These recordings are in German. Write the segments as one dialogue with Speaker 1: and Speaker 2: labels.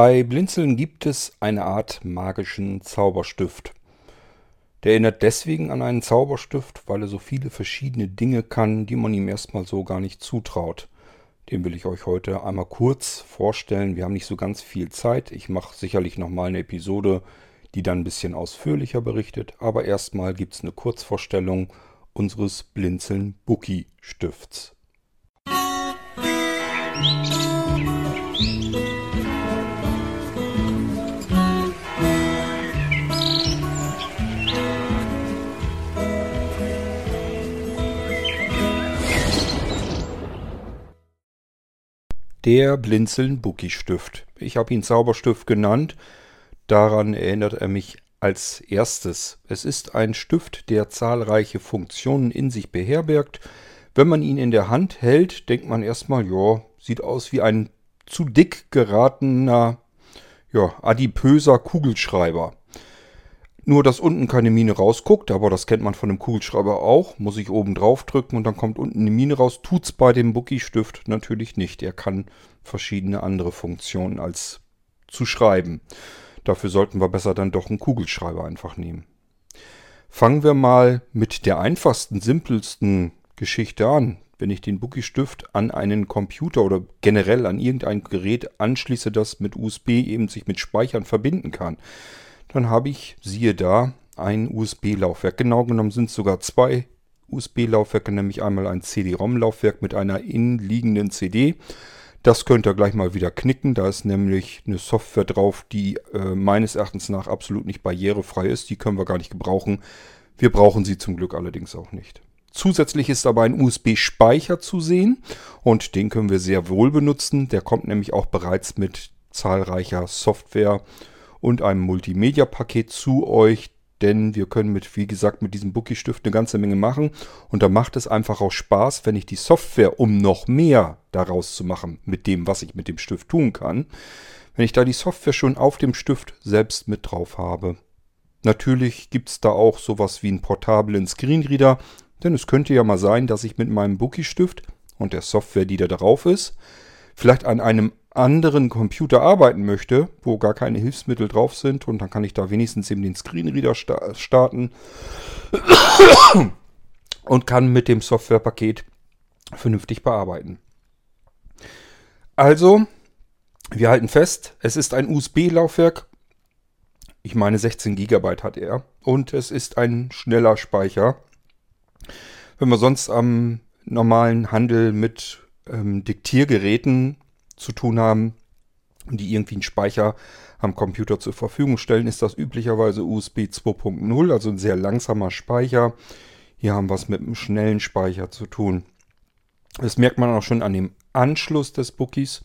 Speaker 1: Bei Blinzeln gibt es eine Art magischen Zauberstift. Der erinnert deswegen an einen Zauberstift, weil er so viele verschiedene Dinge kann, die man ihm erstmal so gar nicht zutraut. Den will ich euch heute einmal kurz vorstellen. Wir haben nicht so ganz viel Zeit. Ich mache sicherlich nochmal eine Episode, die dann ein bisschen ausführlicher berichtet. Aber erstmal gibt es eine Kurzvorstellung unseres Blinzeln Bookie Stifts. Musik der Blinzeln Bookie Stift. Ich habe ihn Zauberstift genannt. Daran erinnert er mich als erstes. Es ist ein Stift, der zahlreiche Funktionen in sich beherbergt. Wenn man ihn in der Hand hält, denkt man erstmal, ja, sieht aus wie ein zu dick geratener, ja, adipöser Kugelschreiber. Nur, dass unten keine Mine rausguckt, aber das kennt man von einem Kugelschreiber auch. Muss ich oben drauf drücken und dann kommt unten eine Mine raus. Tut's bei dem Bookie-Stift natürlich nicht. Er kann verschiedene andere Funktionen als zu schreiben. Dafür sollten wir besser dann doch einen Kugelschreiber einfach nehmen. Fangen wir mal mit der einfachsten, simpelsten Geschichte an. Wenn ich den Bookie-Stift an einen Computer oder generell an irgendein Gerät anschließe, das mit USB eben sich mit Speichern verbinden kann, dann habe ich, siehe da, ein USB-Laufwerk. Genau genommen sind es sogar zwei USB-Laufwerke, nämlich einmal ein CD-ROM-Laufwerk mit einer innenliegenden CD. Das könnt ihr gleich mal wieder knicken. Da ist nämlich eine Software drauf, die äh, meines Erachtens nach absolut nicht barrierefrei ist. Die können wir gar nicht gebrauchen. Wir brauchen sie zum Glück allerdings auch nicht. Zusätzlich ist aber ein USB-Speicher zu sehen und den können wir sehr wohl benutzen. Der kommt nämlich auch bereits mit zahlreicher Software und einem Multimedia-Paket zu euch, denn wir können mit, wie gesagt, mit diesem Bookie-Stift eine ganze Menge machen und da macht es einfach auch Spaß, wenn ich die Software, um noch mehr daraus zu machen, mit dem, was ich mit dem Stift tun kann, wenn ich da die Software schon auf dem Stift selbst mit drauf habe. Natürlich gibt es da auch sowas wie einen portablen Screenreader, denn es könnte ja mal sein, dass ich mit meinem Bookie-Stift und der Software, die da drauf ist, vielleicht an einem anderen Computer arbeiten möchte, wo gar keine Hilfsmittel drauf sind und dann kann ich da wenigstens eben den Screenreader sta starten und kann mit dem Softwarepaket vernünftig bearbeiten. Also, wir halten fest, es ist ein USB-Laufwerk. Ich meine 16 GB hat er und es ist ein schneller Speicher. Wenn wir sonst am normalen Handel mit ähm, Diktiergeräten zu tun haben, die irgendwie einen Speicher am Computer zur Verfügung stellen, ist das üblicherweise USB 2.0, also ein sehr langsamer Speicher. Hier haben wir es mit einem schnellen Speicher zu tun. Das merkt man auch schon an dem Anschluss des Bookies.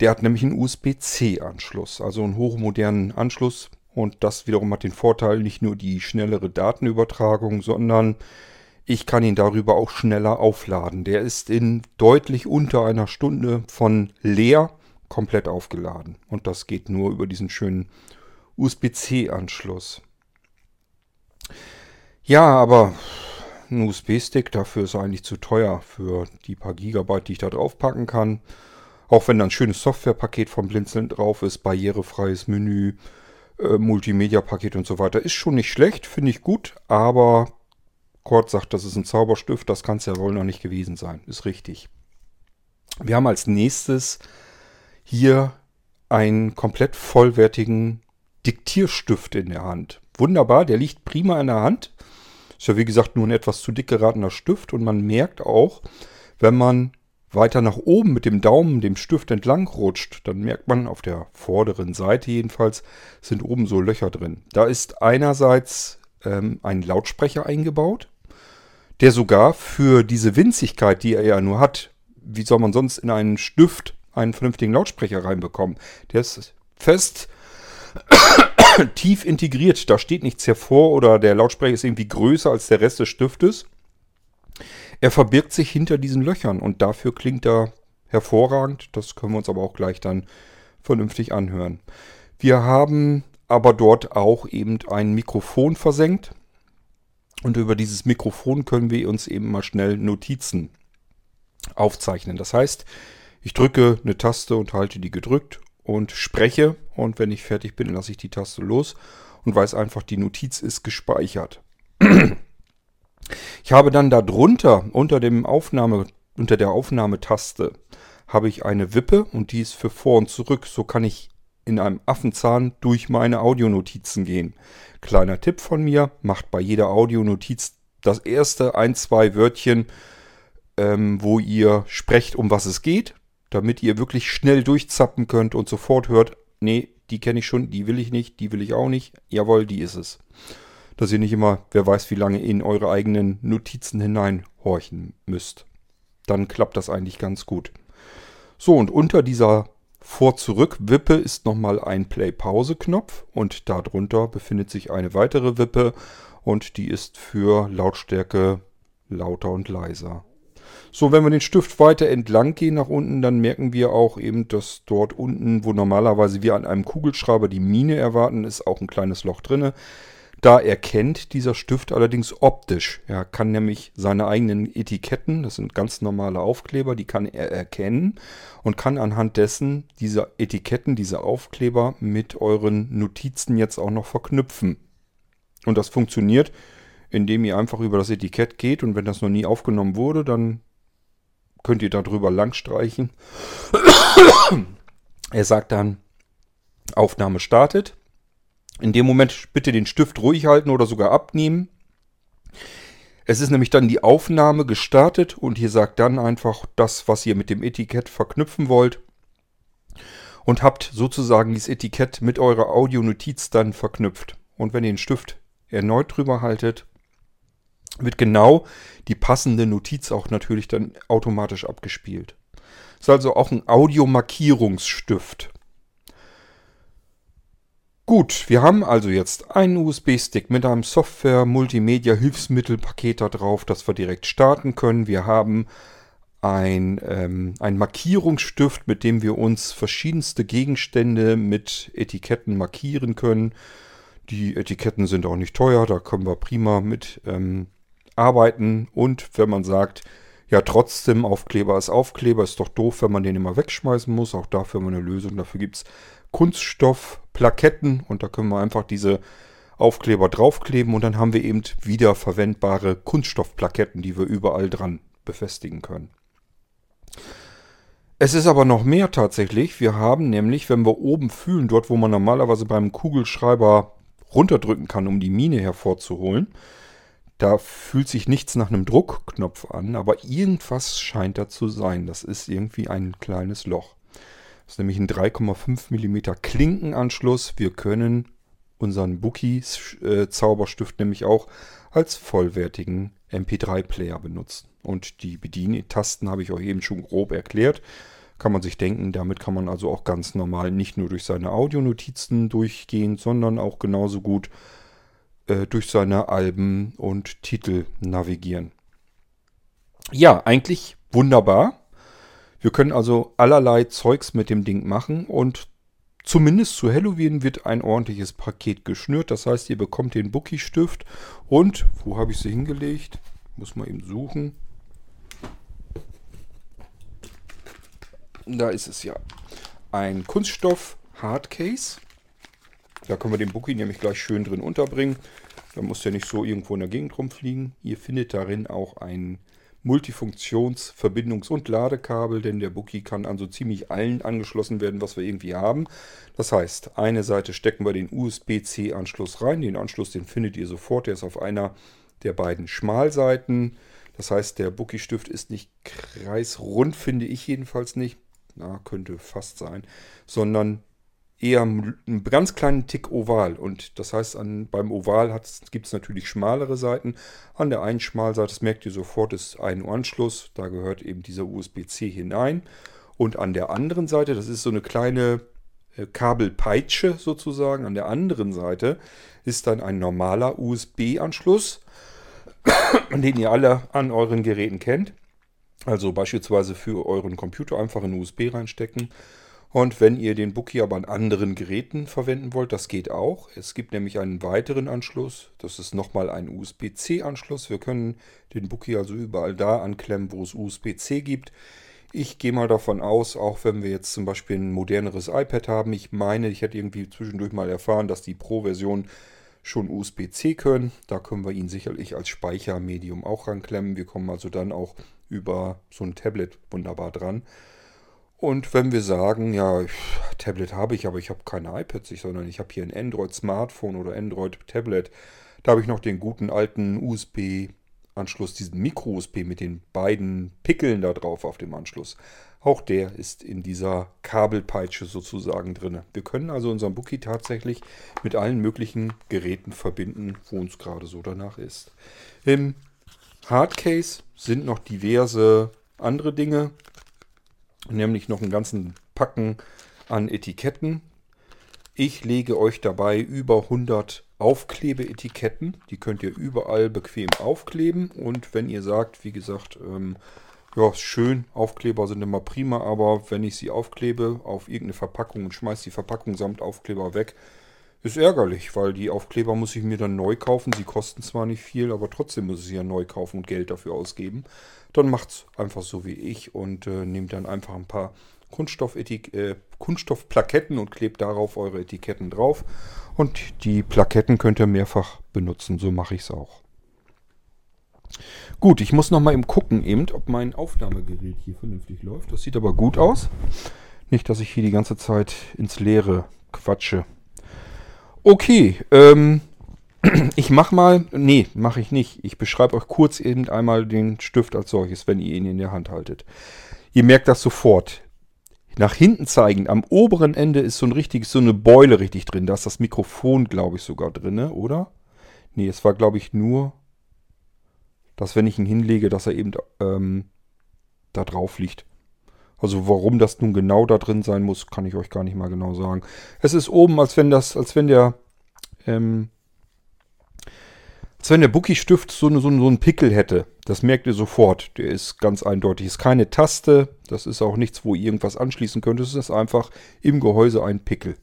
Speaker 1: Der hat nämlich einen USB-C-Anschluss, also einen hochmodernen Anschluss. Und das wiederum hat den Vorteil, nicht nur die schnellere Datenübertragung, sondern ich kann ihn darüber auch schneller aufladen. Der ist in deutlich unter einer Stunde von leer komplett aufgeladen. Und das geht nur über diesen schönen USB-C-Anschluss. Ja, aber ein USB-Stick dafür ist eigentlich zu teuer für die paar Gigabyte, die ich da drauf packen kann. Auch wenn da ein schönes Softwarepaket vom Blinzeln drauf ist, barrierefreies Menü, äh, Multimedia-Paket und so weiter. Ist schon nicht schlecht, finde ich gut, aber Kurt sagt, das ist ein Zauberstift, das kann es ja wohl noch nicht gewesen sein. Ist richtig. Wir haben als nächstes hier einen komplett vollwertigen Diktierstift in der Hand. Wunderbar, der liegt prima in der Hand. Ist ja wie gesagt nur ein etwas zu dick geratener Stift und man merkt auch, wenn man weiter nach oben mit dem Daumen dem Stift entlang rutscht, dann merkt man auf der vorderen Seite jedenfalls sind oben so Löcher drin. Da ist einerseits ähm, ein Lautsprecher eingebaut der sogar für diese Winzigkeit, die er ja nur hat, wie soll man sonst in einen Stift einen vernünftigen Lautsprecher reinbekommen? Der ist fest tief integriert, da steht nichts hervor oder der Lautsprecher ist irgendwie größer als der Rest des Stiftes. Er verbirgt sich hinter diesen Löchern und dafür klingt er hervorragend. Das können wir uns aber auch gleich dann vernünftig anhören. Wir haben aber dort auch eben ein Mikrofon versenkt. Und über dieses Mikrofon können wir uns eben mal schnell Notizen aufzeichnen. Das heißt, ich drücke eine Taste und halte die gedrückt und spreche. Und wenn ich fertig bin, lasse ich die Taste los und weiß einfach, die Notiz ist gespeichert. Ich habe dann darunter, unter dem Aufnahme, unter der Aufnahmetaste, habe ich eine Wippe und die ist für vor und zurück. So kann ich in einem Affenzahn durch meine Audionotizen gehen. Kleiner Tipp von mir, macht bei jeder Audionotiz das erste ein, zwei Wörtchen, ähm, wo ihr sprecht, um was es geht, damit ihr wirklich schnell durchzappen könnt und sofort hört, nee, die kenne ich schon, die will ich nicht, die will ich auch nicht, jawohl, die ist es. Dass ihr nicht immer, wer weiß wie lange, in eure eigenen Notizen hineinhorchen müsst. Dann klappt das eigentlich ganz gut. So, und unter dieser Vor-Zurück-Wippe ist nochmal ein Play-Pause-Knopf und darunter befindet sich eine weitere Wippe und die ist für Lautstärke lauter und leiser. So, wenn wir den Stift weiter entlang gehen nach unten, dann merken wir auch eben, dass dort unten, wo normalerweise wir an einem Kugelschreiber die Mine erwarten, ist auch ein kleines Loch drinne. Da erkennt dieser Stift allerdings optisch. Er kann nämlich seine eigenen Etiketten, das sind ganz normale Aufkleber, die kann er erkennen und kann anhand dessen diese Etiketten, diese Aufkleber mit euren Notizen jetzt auch noch verknüpfen. Und das funktioniert, indem ihr einfach über das Etikett geht und wenn das noch nie aufgenommen wurde, dann könnt ihr darüber lang streichen. er sagt dann, Aufnahme startet. In dem Moment bitte den Stift ruhig halten oder sogar abnehmen. Es ist nämlich dann die Aufnahme gestartet und ihr sagt dann einfach das, was ihr mit dem Etikett verknüpfen wollt. Und habt sozusagen dieses Etikett mit eurer Audionotiz dann verknüpft. Und wenn ihr den Stift erneut drüber haltet, wird genau die passende Notiz auch natürlich dann automatisch abgespielt. Ist also auch ein Audiomarkierungsstift. Gut, wir haben also jetzt einen USB-Stick mit einem Software-Multimedia-Hilfsmittelpaket da drauf, das wir direkt starten können. Wir haben ein, ähm, ein Markierungsstift, mit dem wir uns verschiedenste Gegenstände mit Etiketten markieren können. Die Etiketten sind auch nicht teuer, da können wir prima mit ähm, arbeiten. Und wenn man sagt, ja trotzdem Aufkleber ist Aufkleber, ist doch doof, wenn man den immer wegschmeißen muss. Auch dafür haben wir eine Lösung. Dafür gibt es Kunststoffplaketten und da können wir einfach diese Aufkleber draufkleben und dann haben wir eben wiederverwendbare Kunststoffplaketten, die wir überall dran befestigen können. Es ist aber noch mehr tatsächlich. Wir haben nämlich, wenn wir oben fühlen, dort wo man normalerweise beim Kugelschreiber runterdrücken kann, um die Mine hervorzuholen, da fühlt sich nichts nach einem Druckknopf an, aber irgendwas scheint da zu sein. Das ist irgendwie ein kleines Loch. Das ist nämlich ein 3,5 mm Klinkenanschluss. Wir können unseren Bookie-Zauberstift nämlich auch als vollwertigen MP3-Player benutzen. Und die Bedientasten habe ich euch eben schon grob erklärt. Kann man sich denken, damit kann man also auch ganz normal nicht nur durch seine Audionotizen durchgehen, sondern auch genauso gut äh, durch seine Alben und Titel navigieren. Ja, eigentlich wunderbar. Wir können also allerlei Zeugs mit dem Ding machen und zumindest zu Halloween wird ein ordentliches Paket geschnürt. Das heißt, ihr bekommt den Bookie-Stift und, wo habe ich sie hingelegt? Muss man eben suchen. Da ist es ja. Ein Kunststoff Hardcase. Da können wir den Bookie nämlich gleich schön drin unterbringen. Da muss der nicht so irgendwo in der Gegend rumfliegen. Ihr findet darin auch ein Multifunktions-, Verbindungs- und Ladekabel, denn der Bookie kann an so ziemlich allen angeschlossen werden, was wir irgendwie haben. Das heißt, eine Seite stecken wir den USB-C-Anschluss rein. Den Anschluss, den findet ihr sofort. Der ist auf einer der beiden Schmalseiten. Das heißt, der Bookie-Stift ist nicht kreisrund, finde ich jedenfalls nicht. Na, könnte fast sein. Sondern eher einen ganz kleinen Tick oval. Und das heißt, an, beim Oval gibt es natürlich schmalere Seiten. An der einen Schmalseite, das merkt ihr sofort, ist ein Anschluss. Da gehört eben dieser USB-C hinein. Und an der anderen Seite, das ist so eine kleine äh, Kabelpeitsche sozusagen. An der anderen Seite ist dann ein normaler USB-Anschluss, den ihr alle an euren Geräten kennt. Also beispielsweise für euren Computer einfach in USB reinstecken und wenn ihr den Bookie aber an anderen Geräten verwenden wollt, das geht auch. Es gibt nämlich einen weiteren Anschluss. Das ist nochmal ein USB-C-Anschluss. Wir können den Bookie also überall da anklemmen, wo es USB-C gibt. Ich gehe mal davon aus, auch wenn wir jetzt zum Beispiel ein moderneres iPad haben, ich meine, ich hätte irgendwie zwischendurch mal erfahren, dass die Pro-Version schon USB-C können. Da können wir ihn sicherlich als Speichermedium auch ranklemmen. Wir kommen also dann auch über so ein Tablet wunderbar dran. Und wenn wir sagen, ja, Tablet habe ich, aber ich habe keine iPads, sondern ich habe hier ein Android-Smartphone oder Android-Tablet, da habe ich noch den guten alten USB-Anschluss, diesen Micro-USB mit den beiden Pickeln da drauf auf dem Anschluss. Auch der ist in dieser Kabelpeitsche sozusagen drin. Wir können also unseren Bookie tatsächlich mit allen möglichen Geräten verbinden, wo uns gerade so danach ist. Im Hardcase sind noch diverse andere Dinge nämlich noch einen ganzen Packen an Etiketten. Ich lege euch dabei über 100 Aufklebeetiketten. Die könnt ihr überall bequem aufkleben. Und wenn ihr sagt, wie gesagt, ähm, ja, schön, Aufkleber sind immer prima, aber wenn ich sie aufklebe auf irgendeine Verpackung und schmeiße die Verpackung samt Aufkleber weg, ist ärgerlich, weil die Aufkleber muss ich mir dann neu kaufen. Sie kosten zwar nicht viel, aber trotzdem muss ich sie ja neu kaufen und Geld dafür ausgeben dann macht es einfach so wie ich und äh, nehmt dann einfach ein paar äh, Kunststoffplaketten und klebt darauf eure Etiketten drauf. Und die Plaketten könnt ihr mehrfach benutzen, so mache ich es auch. Gut, ich muss noch mal eben gucken, eben, ob mein Aufnahmegerät hier vernünftig läuft. Das sieht aber gut aus. Nicht, dass ich hier die ganze Zeit ins Leere quatsche. Okay, ähm, ich mach mal, nee, mache ich nicht. Ich beschreibe euch kurz eben einmal den Stift als solches, wenn ihr ihn in der Hand haltet. Ihr merkt das sofort. Nach hinten zeigend, am oberen Ende ist so ein richtiges, so eine Beule richtig drin. Da ist das Mikrofon, glaube ich, sogar drin, oder? Nee, es war, glaube ich, nur, dass wenn ich ihn hinlege, dass er eben ähm, da drauf liegt. Also warum das nun genau da drin sein muss, kann ich euch gar nicht mal genau sagen. Es ist oben, als wenn das, als wenn der ähm, als wenn der Bookie-Stift so, so, so einen Pickel hätte. Das merkt ihr sofort. Der ist ganz eindeutig. Ist keine Taste. Das ist auch nichts, wo ihr irgendwas anschließen könnt. Es ist einfach im Gehäuse ein Pickel.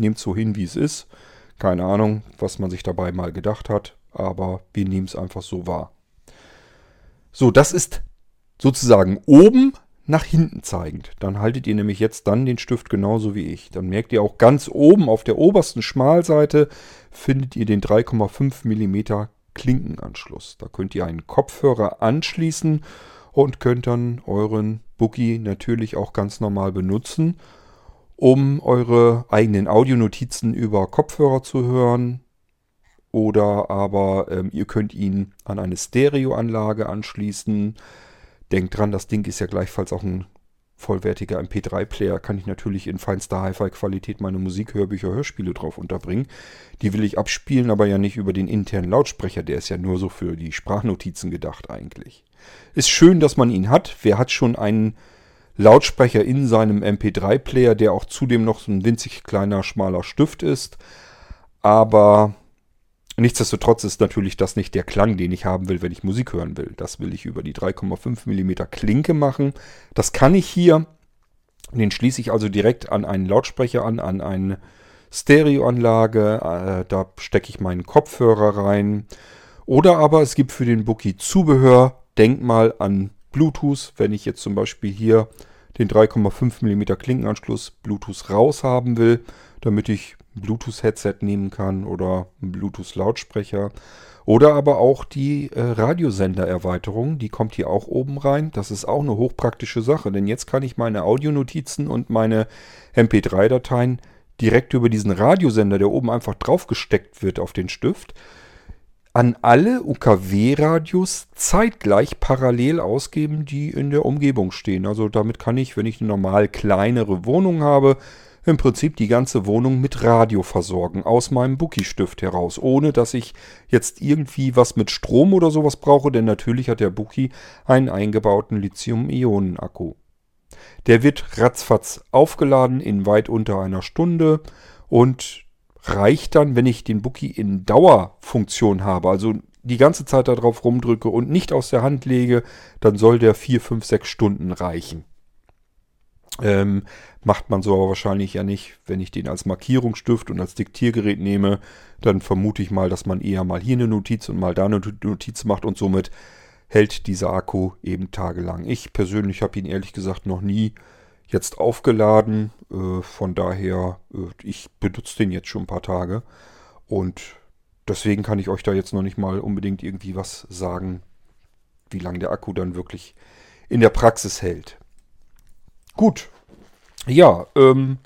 Speaker 1: Nehmt so hin, wie es ist. Keine Ahnung, was man sich dabei mal gedacht hat. Aber wir nehmen es einfach so wahr. So, das ist sozusagen oben nach hinten zeigend. Dann haltet ihr nämlich jetzt dann den Stift genauso wie ich. Dann merkt ihr auch ganz oben auf der obersten Schmalseite findet ihr den 3,5 mm Klinkenanschluss. Da könnt ihr einen Kopfhörer anschließen und könnt dann euren Boogie natürlich auch ganz normal benutzen, um eure eigenen Audionotizen über Kopfhörer zu hören. Oder aber ähm, ihr könnt ihn an eine Stereoanlage anschließen. Denkt dran, das Ding ist ja gleichfalls auch ein vollwertiger MP3-Player kann ich natürlich in feinster Hi-Fi-Qualität meine Musik, Hörbücher, Hörspiele drauf unterbringen. Die will ich abspielen, aber ja nicht über den internen Lautsprecher. Der ist ja nur so für die Sprachnotizen gedacht eigentlich. Ist schön, dass man ihn hat. Wer hat schon einen Lautsprecher in seinem MP3-Player, der auch zudem noch so ein winzig kleiner, schmaler Stift ist. Aber Nichtsdestotrotz ist natürlich das nicht der Klang, den ich haben will, wenn ich Musik hören will. Das will ich über die 3,5 mm Klinke machen. Das kann ich hier. Den schließe ich also direkt an einen Lautsprecher an, an eine Stereoanlage. Äh, da stecke ich meinen Kopfhörer rein. Oder aber es gibt für den Bookie Zubehör. Denk mal an Bluetooth. Wenn ich jetzt zum Beispiel hier den 3,5 mm Klinkenanschluss Bluetooth raus haben will, damit ich Bluetooth-Headset nehmen kann oder einen Bluetooth-Lautsprecher. Oder aber auch die äh, Radiosender-Erweiterung, die kommt hier auch oben rein. Das ist auch eine hochpraktische Sache, denn jetzt kann ich meine Audionotizen und meine MP3-Dateien direkt über diesen Radiosender, der oben einfach draufgesteckt wird auf den Stift, an alle UKW-Radios zeitgleich parallel ausgeben, die in der Umgebung stehen. Also damit kann ich, wenn ich eine normal kleinere Wohnung habe, im Prinzip die ganze Wohnung mit Radio versorgen, aus meinem Bookie-Stift heraus, ohne dass ich jetzt irgendwie was mit Strom oder sowas brauche, denn natürlich hat der Bookie einen eingebauten Lithium-Ionen-Akku. Der wird ratzfatz aufgeladen in weit unter einer Stunde und reicht dann, wenn ich den Bookie in Dauerfunktion habe, also die ganze Zeit darauf rumdrücke und nicht aus der Hand lege, dann soll der 4, 5, 6 Stunden reichen. Ähm, macht man so aber wahrscheinlich ja nicht. Wenn ich den als Markierungsstift und als Diktiergerät nehme, dann vermute ich mal, dass man eher mal hier eine Notiz und mal da eine Notiz macht und somit hält dieser Akku eben tagelang. Ich persönlich habe ihn ehrlich gesagt noch nie jetzt aufgeladen. Äh, von daher, äh, ich benutze den jetzt schon ein paar Tage. Und deswegen kann ich euch da jetzt noch nicht mal unbedingt irgendwie was sagen, wie lange der Akku dann wirklich in der Praxis hält. Gut. Ja, ähm,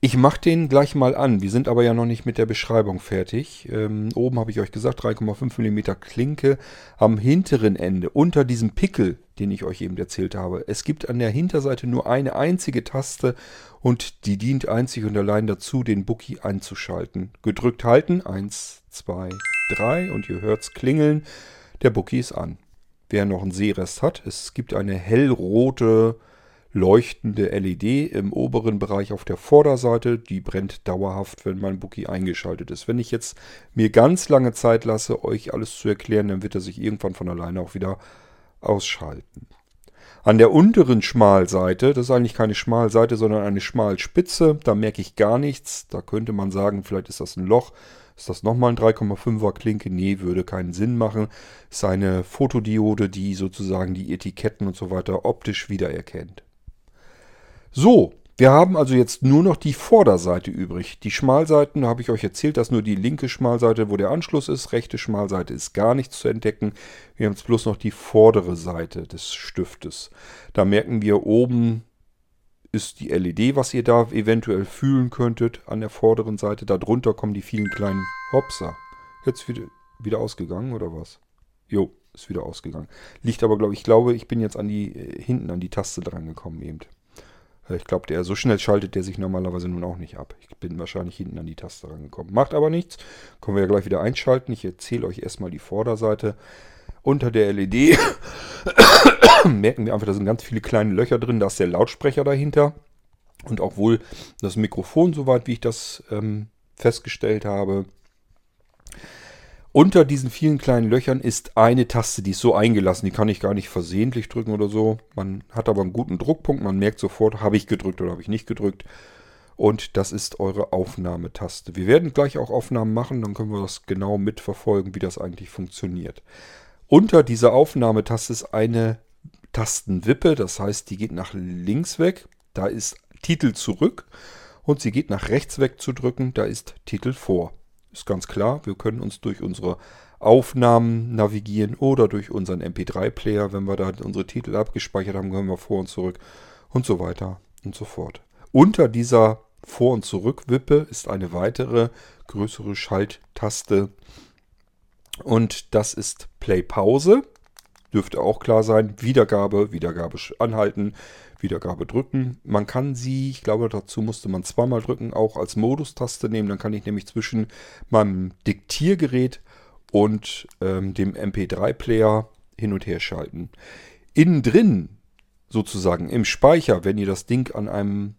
Speaker 1: ich mache den gleich mal an. Wir sind aber ja noch nicht mit der Beschreibung fertig. Ähm, oben habe ich euch gesagt, 3,5 mm Klinke am hinteren Ende, unter diesem Pickel, den ich euch eben erzählt habe. Es gibt an der Hinterseite nur eine einzige Taste und die dient einzig und allein dazu, den Bookie einzuschalten. Gedrückt halten, 1, 2, 3 und ihr hört es klingeln. Der Bookie ist an. Wer noch einen Sehrest hat, es gibt eine hellrote leuchtende LED im oberen Bereich auf der Vorderseite. Die brennt dauerhaft, wenn mein Bookie eingeschaltet ist. Wenn ich jetzt mir ganz lange Zeit lasse, euch alles zu erklären, dann wird er sich irgendwann von alleine auch wieder ausschalten. An der unteren Schmalseite, das ist eigentlich keine Schmalseite, sondern eine Schmalspitze, da merke ich gar nichts. Da könnte man sagen, vielleicht ist das ein Loch. Ist das nochmal ein 3,5er Klinke? Nee, würde keinen Sinn machen. Ist eine Fotodiode, die sozusagen die Etiketten und so weiter optisch wiedererkennt. So, wir haben also jetzt nur noch die Vorderseite übrig. Die Schmalseiten habe ich euch erzählt, dass nur die linke Schmalseite, wo der Anschluss ist. Rechte Schmalseite ist gar nichts zu entdecken. Wir haben jetzt bloß noch die vordere Seite des Stiftes. Da merken wir oben ist die LED, was ihr da eventuell fühlen könntet an der vorderen Seite. Darunter kommen die vielen kleinen Hopser. Jetzt wieder, wieder ausgegangen oder was? Jo, ist wieder ausgegangen. Liegt aber, glaube ich, glaube, ich bin jetzt an die, äh, hinten an die Taste dran gekommen eben. Ich glaube, der so schnell schaltet der sich normalerweise nun auch nicht ab. Ich bin wahrscheinlich hinten an die Taste rangekommen. Macht aber nichts. Können wir ja gleich wieder einschalten. Ich erzähle euch erstmal die Vorderseite. Unter der LED merken wir einfach, da sind ganz viele kleine Löcher drin. Da ist der Lautsprecher dahinter. Und auch wohl das Mikrofon, soweit wie ich das ähm, festgestellt habe. Unter diesen vielen kleinen Löchern ist eine Taste, die ist so eingelassen, die kann ich gar nicht versehentlich drücken oder so. Man hat aber einen guten Druckpunkt, man merkt sofort, habe ich gedrückt oder habe ich nicht gedrückt. Und das ist eure Aufnahmetaste. Wir werden gleich auch Aufnahmen machen, dann können wir das genau mitverfolgen, wie das eigentlich funktioniert. Unter dieser Aufnahmetaste ist eine Tastenwippe, das heißt, die geht nach links weg, da ist Titel zurück und sie geht nach rechts weg zu drücken, da ist Titel vor. Ist ganz klar, wir können uns durch unsere Aufnahmen navigieren oder durch unseren MP3-Player, wenn wir da unsere Titel abgespeichert haben, können wir vor und zurück und so weiter und so fort. Unter dieser Vor- und Zurück-Wippe ist eine weitere größere Schalttaste und das ist Play-Pause. Dürfte auch klar sein. Wiedergabe, Wiedergabe anhalten, Wiedergabe drücken. Man kann sie, ich glaube dazu musste man zweimal drücken, auch als Modustaste nehmen. Dann kann ich nämlich zwischen meinem Diktiergerät und ähm, dem MP3-Player hin und her schalten. Innen drin, sozusagen im Speicher, wenn ihr das Ding an einem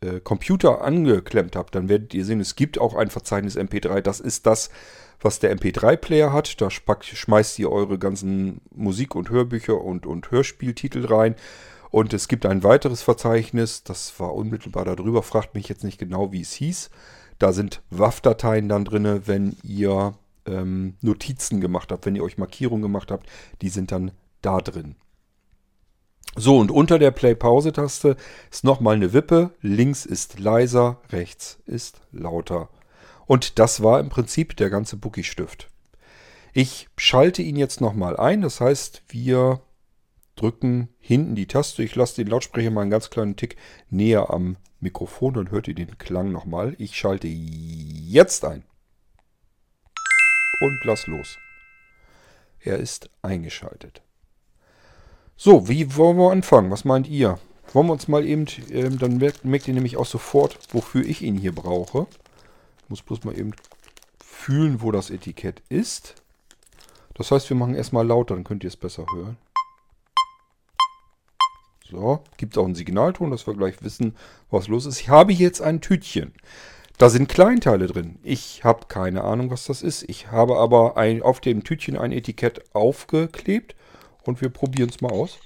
Speaker 1: äh, Computer angeklemmt habt, dann werdet ihr sehen, es gibt auch ein Verzeichnis MP3. Das ist das, was der MP3-Player hat. Da schmeißt ihr eure ganzen Musik- und Hörbücher und, und Hörspieltitel rein. Und es gibt ein weiteres Verzeichnis, das war unmittelbar darüber, fragt mich jetzt nicht genau, wie es hieß. Da sind WAV-Dateien dann drin, wenn ihr ähm, Notizen gemacht habt, wenn ihr euch Markierungen gemacht habt, die sind dann da drin. So, und unter der Play-Pause-Taste ist nochmal eine Wippe. Links ist leiser, rechts ist lauter. Und das war im Prinzip der ganze Bookie-Stift. Ich schalte ihn jetzt nochmal ein. Das heißt, wir drücken hinten die Taste. Ich lasse den Lautsprecher mal einen ganz kleinen Tick näher am Mikrofon, dann hört ihr den Klang nochmal. Ich schalte jetzt ein. Und lass los. Er ist eingeschaltet. So, wie wollen wir anfangen? Was meint ihr? Wollen wir uns mal eben, ähm, dann merkt, merkt ihr nämlich auch sofort, wofür ich ihn hier brauche. Ich muss bloß mal eben fühlen, wo das Etikett ist. Das heißt, wir machen erstmal lauter, dann könnt ihr es besser hören. So, gibt es auch einen Signalton, dass wir gleich wissen, was los ist. Ich habe jetzt ein Tütchen. Da sind Kleinteile drin. Ich habe keine Ahnung, was das ist. Ich habe aber ein, auf dem Tütchen ein Etikett aufgeklebt und wir probieren es mal aus.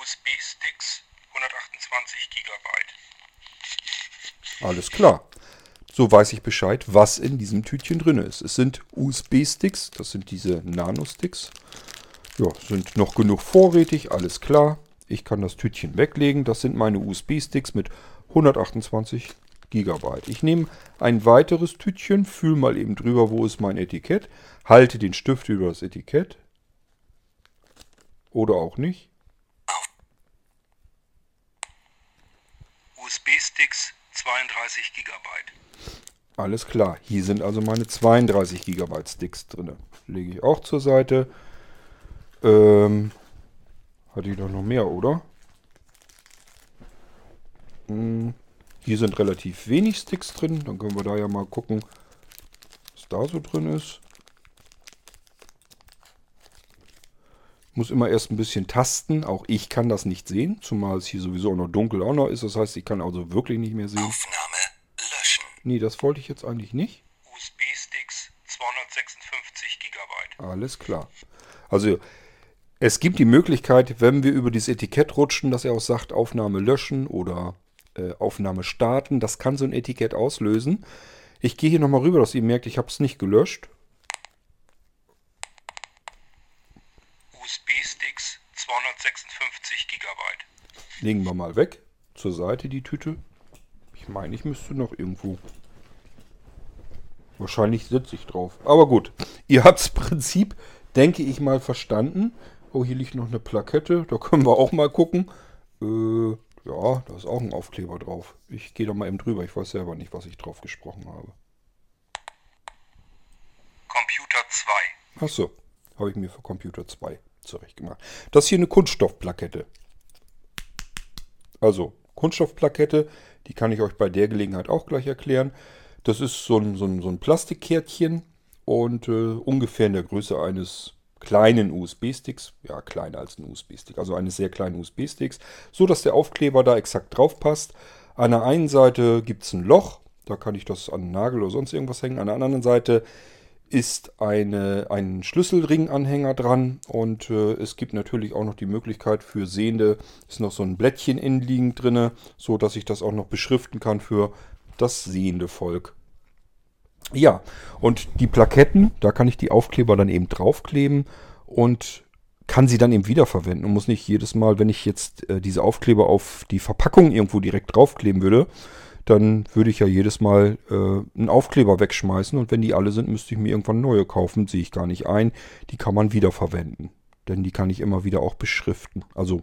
Speaker 1: USB-Sticks 128 GB. Alles klar. So weiß ich Bescheid, was in diesem Tütchen drin ist. Es sind USB-Sticks, das sind diese Nano-Sticks. Ja, sind noch genug vorrätig, alles klar. Ich kann das Tütchen weglegen. Das sind meine USB-Sticks mit 128 GB. Ich nehme ein weiteres Tütchen, fühle mal eben drüber, wo ist mein Etikett, halte den Stift über das Etikett. Oder auch nicht.
Speaker 2: USB-Sticks 32 GB.
Speaker 1: Alles klar, hier sind also meine 32 GB Sticks drin. Lege ich auch zur Seite. Ähm, hatte ich doch noch mehr, oder? Hm, hier sind relativ wenig Sticks drin. Dann können wir da ja mal gucken, was da so drin ist. Muss immer erst ein bisschen tasten. Auch ich kann das nicht sehen, zumal es hier sowieso auch noch dunkel auch noch ist. Das heißt, ich kann also wirklich nicht mehr sehen.
Speaker 2: Aufnahme löschen.
Speaker 1: Nee, das wollte ich jetzt eigentlich nicht.
Speaker 2: USB-Sticks 256 GB.
Speaker 1: Alles klar. Also es gibt die Möglichkeit, wenn wir über dieses Etikett rutschen, dass er auch sagt, Aufnahme löschen oder äh, Aufnahme starten. Das kann so ein Etikett auslösen. Ich gehe hier nochmal rüber, dass ihr merkt, ich habe es nicht gelöscht.
Speaker 2: USB-Sticks 256 GB.
Speaker 1: Legen wir mal weg. Zur Seite die Tüte. Ich meine, ich müsste noch irgendwo. Wahrscheinlich sitze ich drauf. Aber gut. Ihr habt das Prinzip, denke ich mal, verstanden. Oh, hier liegt noch eine Plakette. Da können wir auch mal gucken. Äh, ja, da ist auch ein Aufkleber drauf. Ich gehe da mal eben drüber. Ich weiß selber nicht, was ich drauf gesprochen habe.
Speaker 2: Computer 2.
Speaker 1: Achso, habe ich mir für Computer 2 zurechtgemacht. Das ist hier eine Kunststoffplakette. Also, Kunststoffplakette, die kann ich euch bei der Gelegenheit auch gleich erklären. Das ist so ein, so ein, so ein Plastikkärtchen und äh, ungefähr in der Größe eines kleinen USB-Sticks, ja kleiner als ein USB-Stick, also eines sehr kleinen USB-Sticks, so dass der Aufkleber da exakt drauf passt. An der einen Seite gibt es ein Loch, da kann ich das an einen Nagel oder sonst irgendwas hängen. An der anderen Seite ist eine, ein Schlüsselringanhänger dran und äh, es gibt natürlich auch noch die Möglichkeit für Sehende, ist noch so ein Blättchen innenliegend drin, so dass ich das auch noch beschriften kann für das sehende Volk. Ja, und die Plaketten, da kann ich die Aufkleber dann eben draufkleben und kann sie dann eben wiederverwenden und muss nicht jedes Mal, wenn ich jetzt äh, diese Aufkleber auf die Verpackung irgendwo direkt draufkleben würde, dann würde ich ja jedes Mal äh, einen Aufkleber wegschmeißen und wenn die alle sind, müsste ich mir irgendwann neue kaufen. Sehe ich gar nicht ein. Die kann man wiederverwenden. Denn die kann ich immer wieder auch beschriften. Also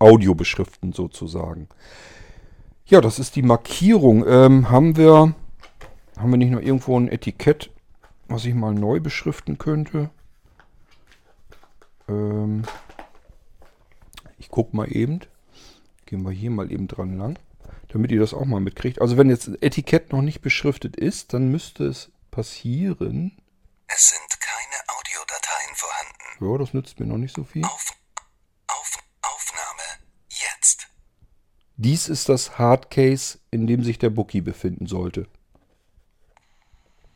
Speaker 1: Audio beschriften sozusagen. Ja, das ist die Markierung. Ähm, haben wir haben wir nicht noch irgendwo ein Etikett, was ich mal neu beschriften könnte? Ähm ich gucke mal eben. Gehen wir hier mal eben dran lang, damit ihr das auch mal mitkriegt. Also wenn jetzt ein Etikett noch nicht beschriftet ist, dann müsste es passieren.
Speaker 2: Es sind keine Audiodateien vorhanden.
Speaker 1: Ja, das nützt mir noch nicht so viel.
Speaker 2: Auf, auf, Aufnahme jetzt.
Speaker 1: Dies ist das Hardcase, in dem sich der Bookie befinden sollte.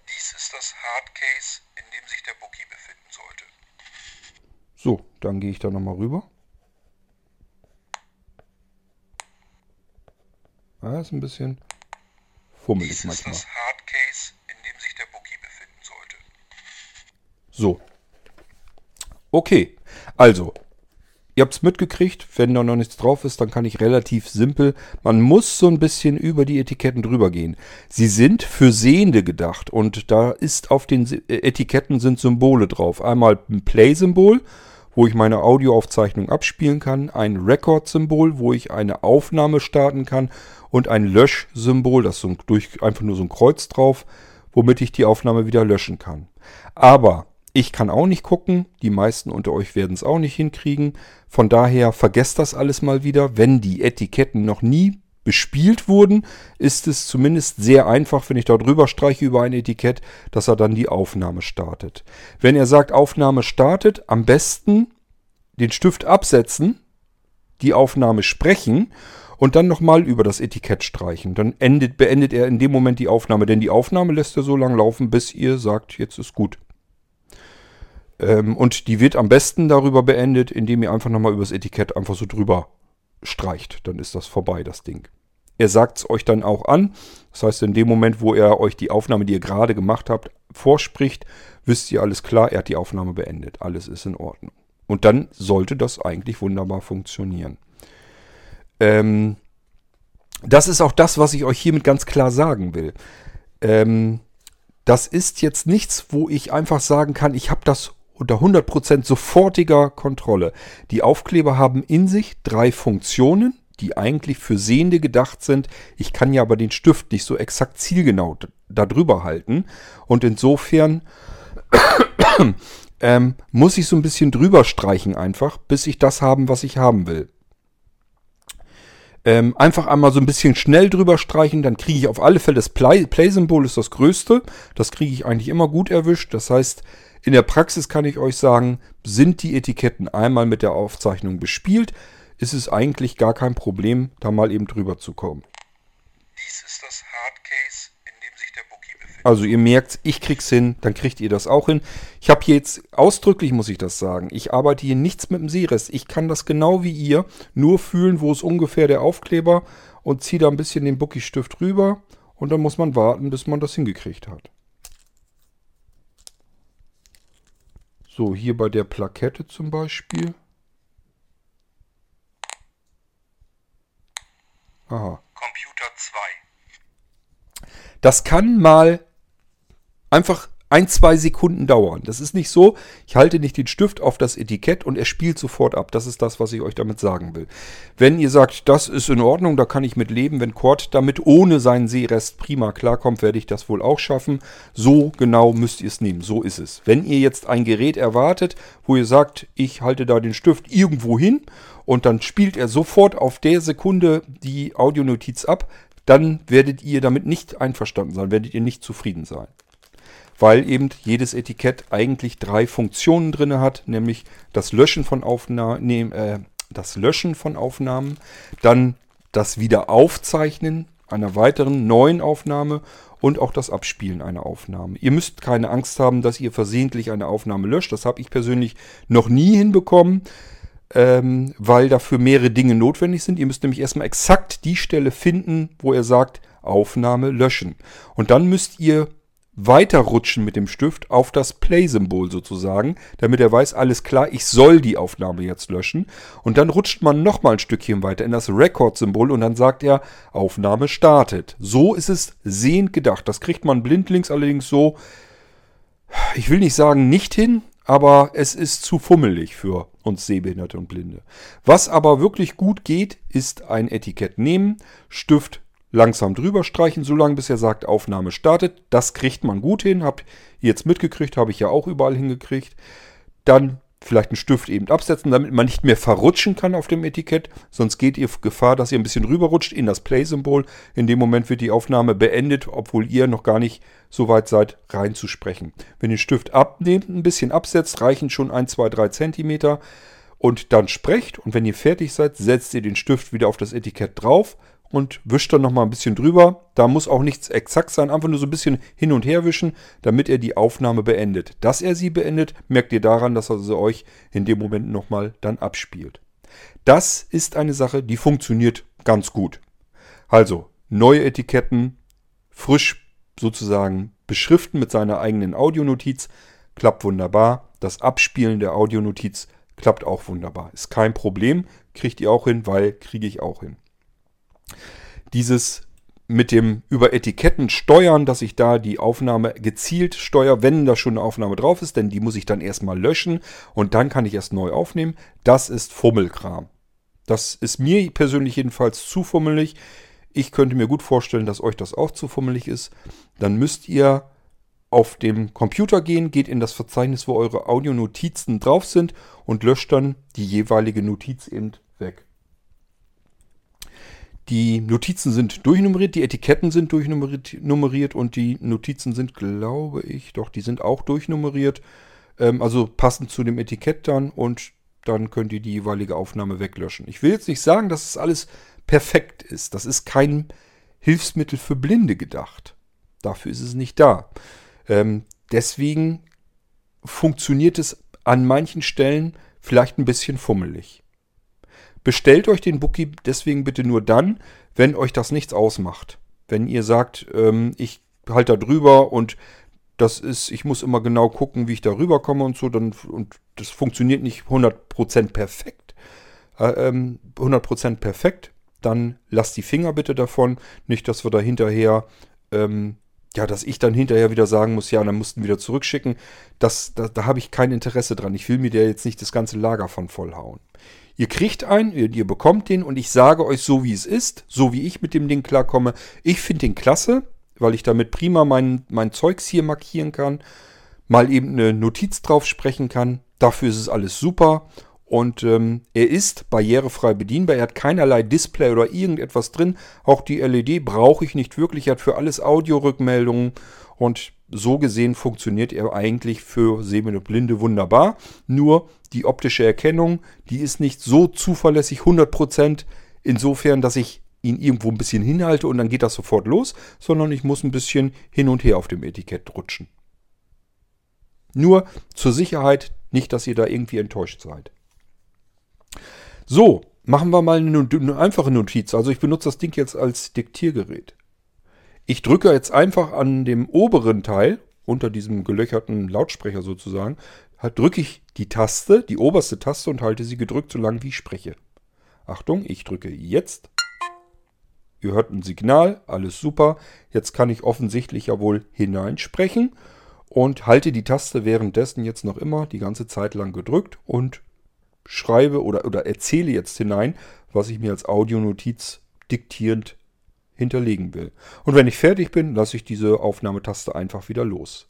Speaker 2: Dies ist das Hardcase, in dem sich der Bookie befinden sollte.
Speaker 1: So, dann gehe ich da nochmal rüber. Ah, ist ein bisschen fummelig
Speaker 2: Dies ist
Speaker 1: manchmal.
Speaker 2: das Hardcase, in dem sich der Bookie befinden sollte.
Speaker 1: So. Okay, also, ihr habt es mitgekriegt, wenn da noch nichts drauf ist, dann kann ich relativ simpel, man muss so ein bisschen über die Etiketten drüber gehen. Sie sind für Sehende gedacht und da ist auf den äh, Etiketten sind Symbole drauf. Einmal ein Play-Symbol, wo ich meine Audioaufzeichnung abspielen kann, ein Record-Symbol, wo ich eine Aufnahme starten kann und ein Lösch-Symbol, das ist so ein, durch, einfach nur so ein Kreuz drauf, womit ich die Aufnahme wieder löschen kann. Aber ich kann auch nicht gucken, die meisten unter euch werden es auch nicht hinkriegen. Von daher vergesst das alles mal wieder. Wenn die Etiketten noch nie bespielt wurden, ist es zumindest sehr einfach, wenn ich da drüber streiche über ein Etikett, dass er dann die Aufnahme startet. Wenn er sagt, Aufnahme startet, am besten den Stift absetzen, die Aufnahme sprechen und dann nochmal über das Etikett streichen. Dann endet, beendet er in dem Moment die Aufnahme, denn die Aufnahme lässt er so lange laufen, bis ihr sagt, jetzt ist gut. Ähm, und die wird am besten darüber beendet, indem ihr einfach nochmal über das Etikett einfach so drüber streicht. Dann ist das vorbei, das Ding. Er sagt es euch dann auch an. Das heißt, in dem Moment, wo er euch die Aufnahme, die ihr gerade gemacht habt, vorspricht, wisst ihr alles klar, er hat die Aufnahme beendet. Alles ist in Ordnung. Und dann sollte das eigentlich wunderbar funktionieren. Ähm, das ist auch das, was ich euch hiermit ganz klar sagen will. Ähm, das ist jetzt nichts, wo ich einfach sagen kann, ich habe das unter 100% sofortiger Kontrolle. Die Aufkleber haben in sich drei Funktionen, die eigentlich für Sehende gedacht sind. Ich kann ja aber den Stift nicht so exakt zielgenau darüber halten. Und insofern ähm, muss ich so ein bisschen drüber streichen einfach, bis ich das haben, was ich haben will. Ähm, einfach einmal so ein bisschen schnell drüber streichen, dann kriege ich auf alle Fälle das Play-Symbol Play ist das größte. Das kriege ich eigentlich immer gut erwischt. Das heißt, in der Praxis kann ich euch sagen, sind die Etiketten einmal mit der Aufzeichnung bespielt, ist es eigentlich gar kein Problem, da mal eben drüber zu kommen.
Speaker 2: Dies ist das Hardcase, in dem sich der Bookie befindet.
Speaker 1: Also ihr merkt, ich krieg's hin, dann kriegt ihr das auch hin. Ich habe jetzt ausdrücklich, muss ich das sagen, ich arbeite hier nichts mit dem Seerest. Ich kann das genau wie ihr, nur fühlen, wo ist ungefähr der Aufkleber und ziehe da ein bisschen den Bookie-Stift rüber und dann muss man warten, bis man das hingekriegt hat. So, hier bei der Plakette zum Beispiel. Aha.
Speaker 2: Computer 2.
Speaker 1: Das kann mal einfach ein, zwei Sekunden dauern. Das ist nicht so, ich halte nicht den Stift auf das Etikett und er spielt sofort ab. Das ist das, was ich euch damit sagen will. Wenn ihr sagt, das ist in Ordnung, da kann ich mit leben, wenn Cord damit ohne seinen Seerest prima klarkommt, werde ich das wohl auch schaffen. So genau müsst ihr es nehmen. So ist es. Wenn ihr jetzt ein Gerät erwartet, wo ihr sagt, ich halte da den Stift irgendwo hin und dann spielt er sofort auf der Sekunde die Audionotiz ab, dann werdet ihr damit nicht einverstanden sein, werdet ihr nicht zufrieden sein weil eben jedes Etikett eigentlich drei Funktionen drin hat, nämlich das Löschen von Aufnahmen, äh, das Löschen von Aufnahmen, dann das Wiederaufzeichnen einer weiteren neuen Aufnahme und auch das Abspielen einer Aufnahme. Ihr müsst keine Angst haben, dass ihr versehentlich eine Aufnahme löscht. Das habe ich persönlich noch nie hinbekommen, ähm, weil dafür mehrere Dinge notwendig sind. Ihr müsst nämlich erstmal exakt die Stelle finden, wo er sagt, Aufnahme löschen. Und dann müsst ihr weiterrutschen mit dem Stift auf das Play-Symbol sozusagen, damit er weiß, alles klar, ich soll die Aufnahme jetzt löschen. Und dann rutscht man nochmal ein Stückchen weiter in das Record-Symbol und dann sagt er, Aufnahme startet. So ist es sehend gedacht. Das kriegt man blindlings allerdings so, ich will nicht sagen nicht hin, aber es ist zu fummelig für uns Sehbehinderte und Blinde. Was aber wirklich gut geht, ist ein Etikett nehmen, Stift langsam drüber streichen, solange bis er sagt, Aufnahme startet. Das kriegt man gut hin. Habt ihr jetzt mitgekriegt, habe ich ja auch überall hingekriegt. Dann vielleicht einen Stift eben absetzen, damit man nicht mehr verrutschen kann auf dem Etikett. Sonst geht ihr Gefahr, dass ihr ein bisschen rüberrutscht in das Play-Symbol. In dem Moment wird die Aufnahme beendet, obwohl ihr noch gar nicht so weit seid, reinzusprechen. Wenn ihr den Stift abnehmt, ein bisschen absetzt, reichen schon 1, 2, 3 Zentimeter und dann sprecht. Und wenn ihr fertig seid, setzt ihr den Stift wieder auf das Etikett drauf und wischt dann nochmal ein bisschen drüber. Da muss auch nichts exakt sein, einfach nur so ein bisschen hin und her wischen, damit er die Aufnahme beendet. Dass er sie beendet, merkt ihr daran, dass er sie euch in dem Moment nochmal dann abspielt. Das ist eine Sache, die funktioniert ganz gut. Also, neue Etiketten, frisch sozusagen beschriften mit seiner eigenen Audionotiz, klappt wunderbar. Das Abspielen der Audionotiz klappt auch wunderbar. Ist kein Problem, kriegt ihr auch hin, weil kriege ich auch hin dieses mit dem über Etiketten steuern, dass ich da die Aufnahme gezielt steuere, wenn da schon eine Aufnahme drauf ist, denn die muss ich dann erstmal löschen und dann kann ich erst neu aufnehmen. Das ist Fummelkram. Das ist mir persönlich jedenfalls zu fummelig. Ich könnte mir gut vorstellen, dass euch das auch zu fummelig ist. Dann müsst ihr auf dem Computer gehen, geht in das Verzeichnis, wo eure Audionotizen drauf sind und löscht dann die jeweilige Notiz eben weg. Die Notizen sind durchnummeriert, die Etiketten sind durchnummeriert und die Notizen sind, glaube ich, doch, die sind auch durchnummeriert. Ähm, also passend zu dem Etikett dann und dann könnt ihr die jeweilige Aufnahme weglöschen. Ich will jetzt nicht sagen, dass es alles perfekt ist. Das ist kein Hilfsmittel für Blinde gedacht. Dafür ist es nicht da. Ähm, deswegen funktioniert es an manchen Stellen vielleicht ein bisschen fummelig. Bestellt euch den Bookie deswegen bitte nur dann, wenn euch das nichts ausmacht. Wenn ihr sagt, ähm, ich halte da drüber und das ist, ich muss immer genau gucken, wie ich da rüberkomme und so, dann, und das funktioniert nicht 100% perfekt. Äh, ähm, 100% perfekt, dann lasst die Finger bitte davon. Nicht, dass wir da hinterher, ähm, ja, dass ich dann hinterher wieder sagen muss, ja, dann mussten wieder zurückschicken. Das, da, da habe ich kein Interesse dran. Ich will mir da jetzt nicht das ganze Lager von vollhauen. Ihr kriegt einen, ihr, ihr bekommt den und ich sage euch so, wie es ist, so wie ich mit dem Ding klarkomme. Ich finde den klasse, weil ich damit prima mein, mein Zeugs hier markieren kann, mal eben eine Notiz drauf sprechen kann. Dafür ist es alles super. Und ähm, er ist barrierefrei bedienbar. Er hat keinerlei Display oder irgendetwas drin. Auch die LED brauche ich nicht wirklich. Er hat für alles Audio-Rückmeldungen. Und so gesehen funktioniert er eigentlich für Sehende Blinde wunderbar. Nur die optische Erkennung, die ist nicht so zuverlässig 100%. Insofern, dass ich ihn irgendwo ein bisschen hinhalte und dann geht das sofort los, sondern ich muss ein bisschen hin und her auf dem Etikett rutschen. Nur zur Sicherheit, nicht, dass ihr da irgendwie enttäuscht seid. So, machen wir mal eine, eine einfache Notiz. Also ich benutze das Ding jetzt als Diktiergerät. Ich drücke jetzt einfach an dem oberen Teil, unter diesem gelöcherten Lautsprecher sozusagen, drücke ich die Taste, die oberste Taste und halte sie gedrückt, solange wie ich spreche. Achtung, ich drücke jetzt Ihr hört ein Signal, alles super. Jetzt kann ich offensichtlich ja wohl hineinsprechen und halte die Taste währenddessen jetzt noch immer die ganze Zeit lang gedrückt und schreibe oder, oder erzähle jetzt hinein, was ich mir als Audionotiz diktierend hinterlegen will. Und wenn ich fertig bin, lasse ich diese Aufnahmetaste einfach wieder los.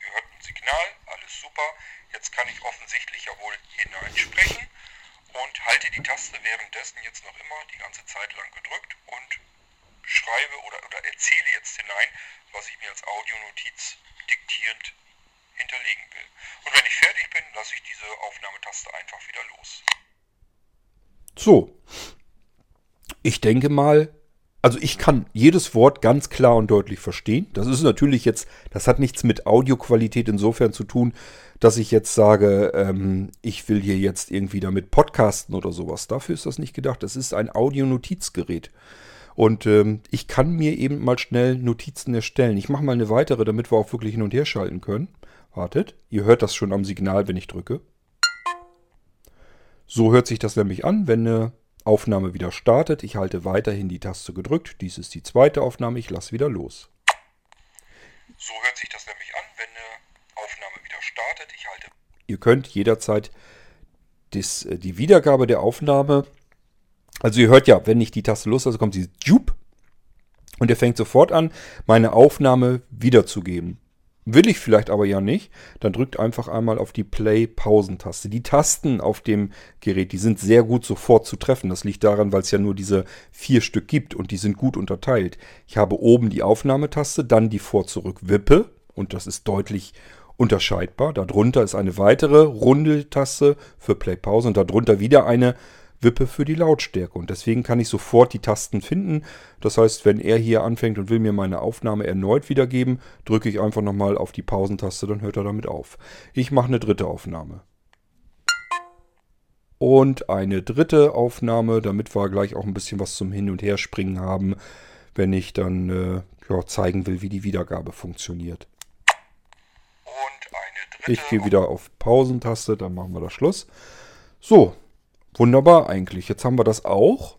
Speaker 2: Ihr hört ein Signal, alles super. Jetzt kann ich offensichtlich ja wohl hineinsprechen und halte die Taste währenddessen jetzt noch immer die ganze Zeit lang gedrückt und schreibe oder, oder erzähle jetzt hinein, was ich mir als Audionotiz diktierend hinterlegen will. Und wenn ich fertig bin, lasse ich diese Aufnahmetaste einfach wieder los.
Speaker 1: So. Ich denke mal, also ich kann jedes Wort ganz klar und deutlich verstehen. Das ist natürlich jetzt, das hat nichts mit Audioqualität insofern zu tun, dass ich jetzt sage, ähm, ich will hier jetzt irgendwie damit podcasten oder sowas. Dafür ist das nicht gedacht. Es ist ein Audionotizgerät. Und ähm, ich kann mir eben mal schnell Notizen erstellen. Ich mache mal eine weitere, damit wir auch wirklich hin und her schalten können. Wartet, ihr hört das schon am Signal, wenn ich drücke. So hört sich das nämlich an, wenn eine Aufnahme wieder startet. Ich halte weiterhin die Taste gedrückt. Dies ist die zweite Aufnahme. Ich lasse wieder los.
Speaker 2: So hört sich das nämlich an, wenn eine Aufnahme wieder startet. Ich halte.
Speaker 1: Ihr könnt jederzeit das, äh, die Wiedergabe der Aufnahme. Also ihr hört ja, wenn ich die Taste loslasse, kommt sie Jup. Und er fängt sofort an, meine Aufnahme wiederzugeben. Will ich vielleicht aber ja nicht, dann drückt einfach einmal auf die Play-Pausentaste. Die Tasten auf dem Gerät, die sind sehr gut sofort zu treffen. Das liegt daran, weil es ja nur diese vier Stück gibt und die sind gut unterteilt. Ich habe oben die Aufnahmetaste, dann die Vor-Zurück-Wippe und das ist deutlich unterscheidbar. Darunter ist eine weitere runde Taste für Play-Pause und darunter wieder eine Wippe für die Lautstärke. Und deswegen kann ich sofort die Tasten finden. Das heißt, wenn er hier anfängt und will mir meine Aufnahme erneut wiedergeben, drücke ich einfach nochmal auf die Pausentaste, dann hört er damit auf. Ich mache eine dritte Aufnahme. Und eine dritte Aufnahme, damit wir gleich auch ein bisschen was zum Hin- und Herspringen haben, wenn ich dann äh, ja, zeigen will, wie die Wiedergabe funktioniert. Ich gehe wieder auf Pausentaste, dann machen wir das Schluss. So, Wunderbar eigentlich. Jetzt haben wir das auch.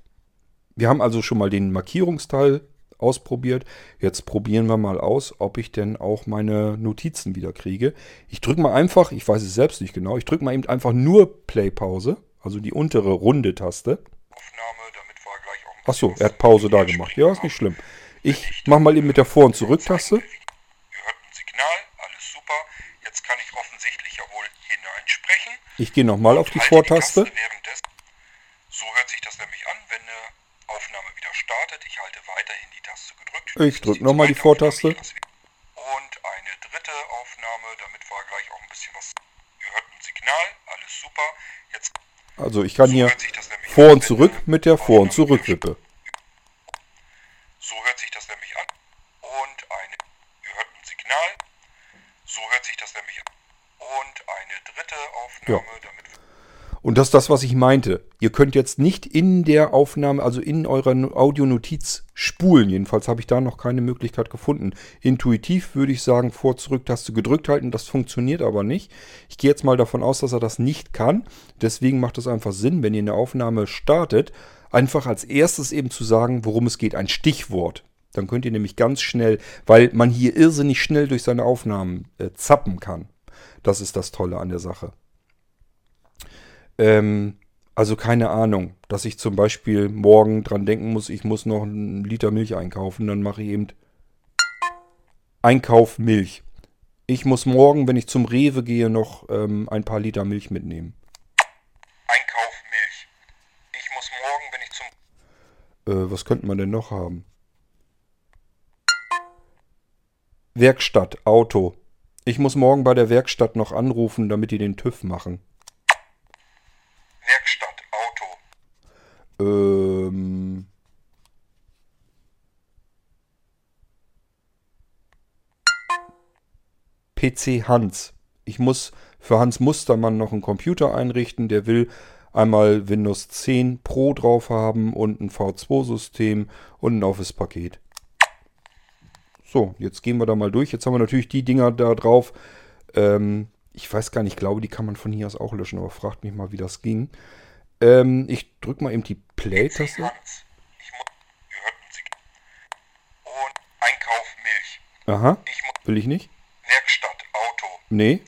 Speaker 1: Wir haben also schon mal den Markierungsteil ausprobiert. Jetzt probieren wir mal aus, ob ich denn auch meine Notizen wieder kriege. Ich drücke mal einfach, ich weiß es selbst nicht genau, ich drücke mal eben einfach nur Play-Pause, also die untere runde Taste. Achso, er hat Pause da gemacht. Ja, ist nicht schlimm. Ich mache mal eben mit der Vor- und Zurück-Taste. Ich gehe nochmal auf die Vortaste.
Speaker 2: So hört sich das nämlich an, wenn eine Aufnahme wieder startet. Ich halte weiterhin die Taste gedrückt.
Speaker 1: Ich drücke nochmal die Vortaste. Und
Speaker 2: eine dritte Aufnahme, damit wir gleich auch ein bisschen was... Ihr hört ein Signal, alles super. Jetzt
Speaker 1: also ich kann hier vor und zurück mit der Vor- und Zurückwippe.
Speaker 2: So hört sich das nämlich an. Und eine... Ihr hört ein Signal. So hört sich das nämlich an. Und eine dritte Aufnahme,
Speaker 1: ja. Und das ist das, was ich meinte. Ihr könnt jetzt nicht in der Aufnahme, also in eurer Audionotiz spulen. Jedenfalls habe ich da noch keine Möglichkeit gefunden. Intuitiv würde ich sagen, Vor-Zurück-Taste gedrückt halten. Das funktioniert aber nicht. Ich gehe jetzt mal davon aus, dass er das nicht kann. Deswegen macht es einfach Sinn, wenn ihr eine Aufnahme startet, einfach als erstes eben zu sagen, worum es geht. Ein Stichwort. Dann könnt ihr nämlich ganz schnell, weil man hier irrsinnig schnell durch seine Aufnahmen äh, zappen kann. Das ist das Tolle an der Sache. Ähm, also keine Ahnung, dass ich zum Beispiel morgen dran denken muss, ich muss noch einen Liter Milch einkaufen. Dann mache ich eben Einkauf Milch. Ich muss morgen, wenn ich zum Rewe gehe, noch ähm, ein paar Liter Milch mitnehmen.
Speaker 2: Einkauf Milch. Ich muss morgen, wenn ich zum...
Speaker 1: Äh, was könnte man denn noch haben? Werkstatt, Auto. Ich muss morgen bei der Werkstatt noch anrufen, damit die den TÜV machen.
Speaker 2: Werkstatt, Auto.
Speaker 1: Ähm. PC Hans. Ich muss für Hans Mustermann noch einen Computer einrichten. Der will einmal Windows 10 Pro drauf haben und ein V2-System und ein Office-Paket. So, jetzt gehen wir da mal durch. Jetzt haben wir natürlich die Dinger da drauf. Ähm, ich weiß gar nicht, ich glaube, die kann man von hier aus auch löschen, aber fragt mich mal, wie das ging. Ähm, ich drücke mal eben die Play-Taste.
Speaker 2: Und Einkauf Milch.
Speaker 1: Aha,
Speaker 2: Ich muss...
Speaker 1: will ich nicht?
Speaker 2: Werkstatt, Auto.
Speaker 1: Nee.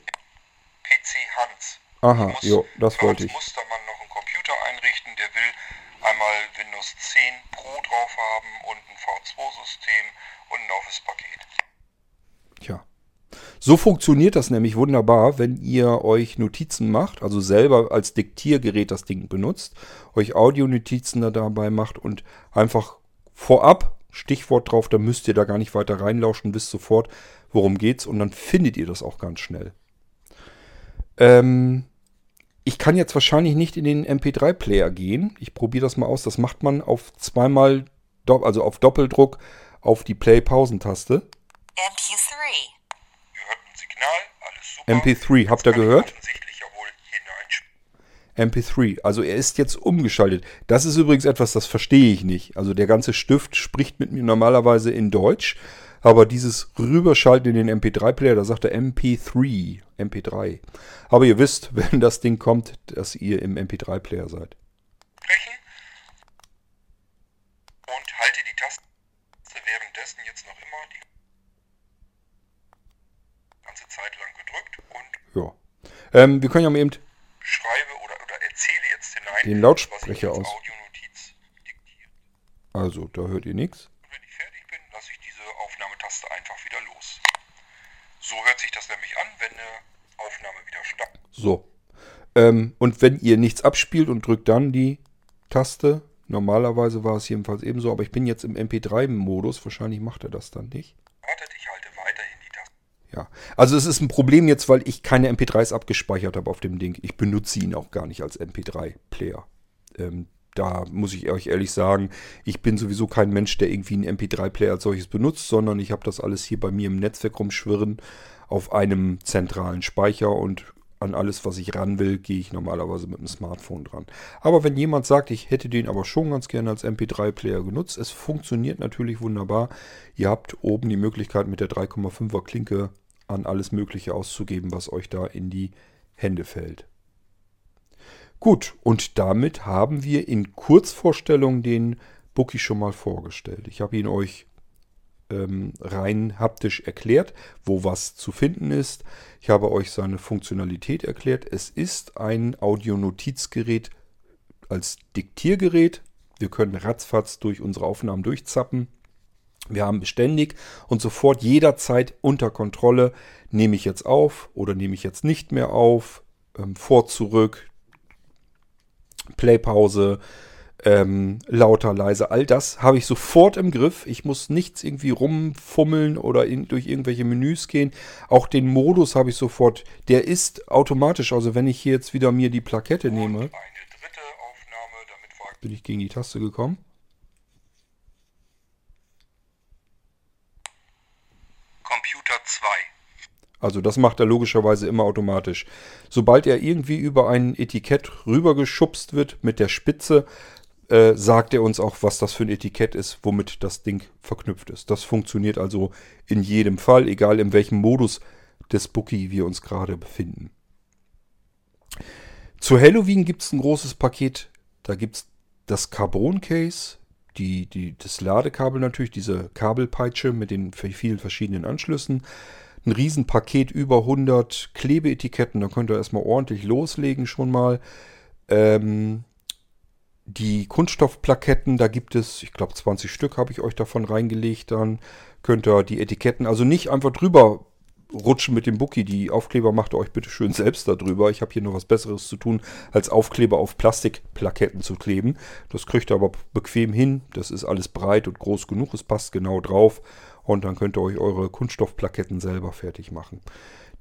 Speaker 2: PC Hans.
Speaker 1: Aha,
Speaker 2: muss
Speaker 1: jo, das wollte ich.
Speaker 2: Mustermann noch einen Computer einrichten. Der will einmal Windows 10 Pro drauf haben und ein V2-System und ein Office-Paket.
Speaker 1: So funktioniert das nämlich wunderbar, wenn ihr euch Notizen macht, also selber als Diktiergerät das Ding benutzt, euch Audionotizen da dabei macht und einfach vorab Stichwort drauf, da müsst ihr da gar nicht weiter reinlauschen, wisst sofort, worum geht's und dann findet ihr das auch ganz schnell. Ähm, ich kann jetzt wahrscheinlich nicht in den MP3-Player gehen. Ich probiere das mal aus. Das macht man auf zweimal, also auf Doppeldruck auf die Play-Pausentaste.
Speaker 3: MP3.
Speaker 2: Wir hörten ein Signal, alles super.
Speaker 1: MP3, habt ihr gehört?
Speaker 2: offensichtlich ja wohl hineinspielen.
Speaker 1: MP3. Also er ist jetzt umgeschaltet. Das ist übrigens etwas, das verstehe ich nicht. Also der ganze Stift spricht mit mir normalerweise in Deutsch, aber dieses Rüberschalten in den MP3-Player, da sagt er MP3, MP3. Aber ihr wisst, wenn das Ding kommt, dass ihr im MP3-Player seid.
Speaker 2: sprechen und halte die Taste währenddessen jetzt noch immer die ganze Zeit lang gedrückt und
Speaker 1: Ja. Ähm, wir können ja mal eben
Speaker 2: schreibe oder, oder erzähle jetzt hinein,
Speaker 1: Den Lautsprecher aus. Also, da hört ihr nichts.
Speaker 2: Wenn ich fertig bin, lasse ich diese Aufnahmetaste einfach wieder los. So hört sich das nämlich an, wenn eine Aufnahme wieder startet.
Speaker 1: So. Ähm, und wenn ihr nichts abspielt und drückt dann die Taste, normalerweise war es jedenfalls ebenso, aber ich bin jetzt im MP3-Modus, wahrscheinlich macht er das dann nicht.
Speaker 2: Wartet, ich halte weiterhin die Taste.
Speaker 1: Ja, also es ist ein Problem jetzt, weil ich keine MP3s abgespeichert habe auf dem Ding. Ich benutze ihn auch gar nicht als MP3-Player. Ähm, da muss ich euch ehrlich sagen, ich bin sowieso kein Mensch, der irgendwie einen MP3-Player als solches benutzt, sondern ich habe das alles hier bei mir im Netzwerk rumschwirren auf einem zentralen Speicher und an alles, was ich ran will, gehe ich normalerweise mit dem Smartphone dran. Aber wenn jemand sagt, ich hätte den aber schon ganz gerne als MP3-Player genutzt, es funktioniert natürlich wunderbar. Ihr habt oben die Möglichkeit mit der 3,5er Klinke an alles Mögliche auszugeben, was euch da in die Hände fällt. Gut, und damit haben wir in Kurzvorstellung den Bookie schon mal vorgestellt. Ich habe ihn euch ähm, rein haptisch erklärt, wo was zu finden ist. Ich habe euch seine Funktionalität erklärt. Es ist ein Audionotizgerät als Diktiergerät. Wir können ratzfatz durch unsere Aufnahmen durchzappen. Wir haben beständig und sofort jederzeit unter Kontrolle, nehme ich jetzt auf oder nehme ich jetzt nicht mehr auf, ähm, vor, zurück, Playpause, ähm, lauter, leise, all das habe ich sofort im Griff. Ich muss nichts irgendwie rumfummeln oder in, durch irgendwelche Menüs gehen. Auch den Modus habe ich sofort. Der ist automatisch. Also wenn ich hier jetzt wieder mir die Plakette nehme,
Speaker 2: Eine dritte Aufnahme,
Speaker 1: bin ich gegen die Taste gekommen.
Speaker 2: Computer 2.
Speaker 1: Also das macht er logischerweise immer automatisch. Sobald er irgendwie über ein Etikett rübergeschubst wird mit der Spitze, äh, sagt er uns auch, was das für ein Etikett ist, womit das Ding verknüpft ist. Das funktioniert also in jedem Fall, egal in welchem Modus des Bookie wir uns gerade befinden. Zu Halloween gibt es ein großes Paket. Da gibt es das Carbon-Case, die, die, das Ladekabel natürlich, diese Kabelpeitsche mit den vielen verschiedenen Anschlüssen. Ein Riesenpaket, über 100 Klebeetiketten, da könnt ihr erstmal ordentlich loslegen schon mal. Ähm, die Kunststoffplaketten, da gibt es, ich glaube 20 Stück habe ich euch davon reingelegt. Dann könnt ihr die Etiketten, also nicht einfach drüber rutschen mit dem Bookie. Die Aufkleber macht ihr euch bitte schön selbst darüber. Ich habe hier noch was Besseres zu tun, als Aufkleber auf Plastikplaketten zu kleben. Das kriegt ihr aber bequem hin. Das ist alles breit und groß genug. Es passt genau drauf. Und dann könnt ihr euch eure Kunststoffplaketten selber fertig machen.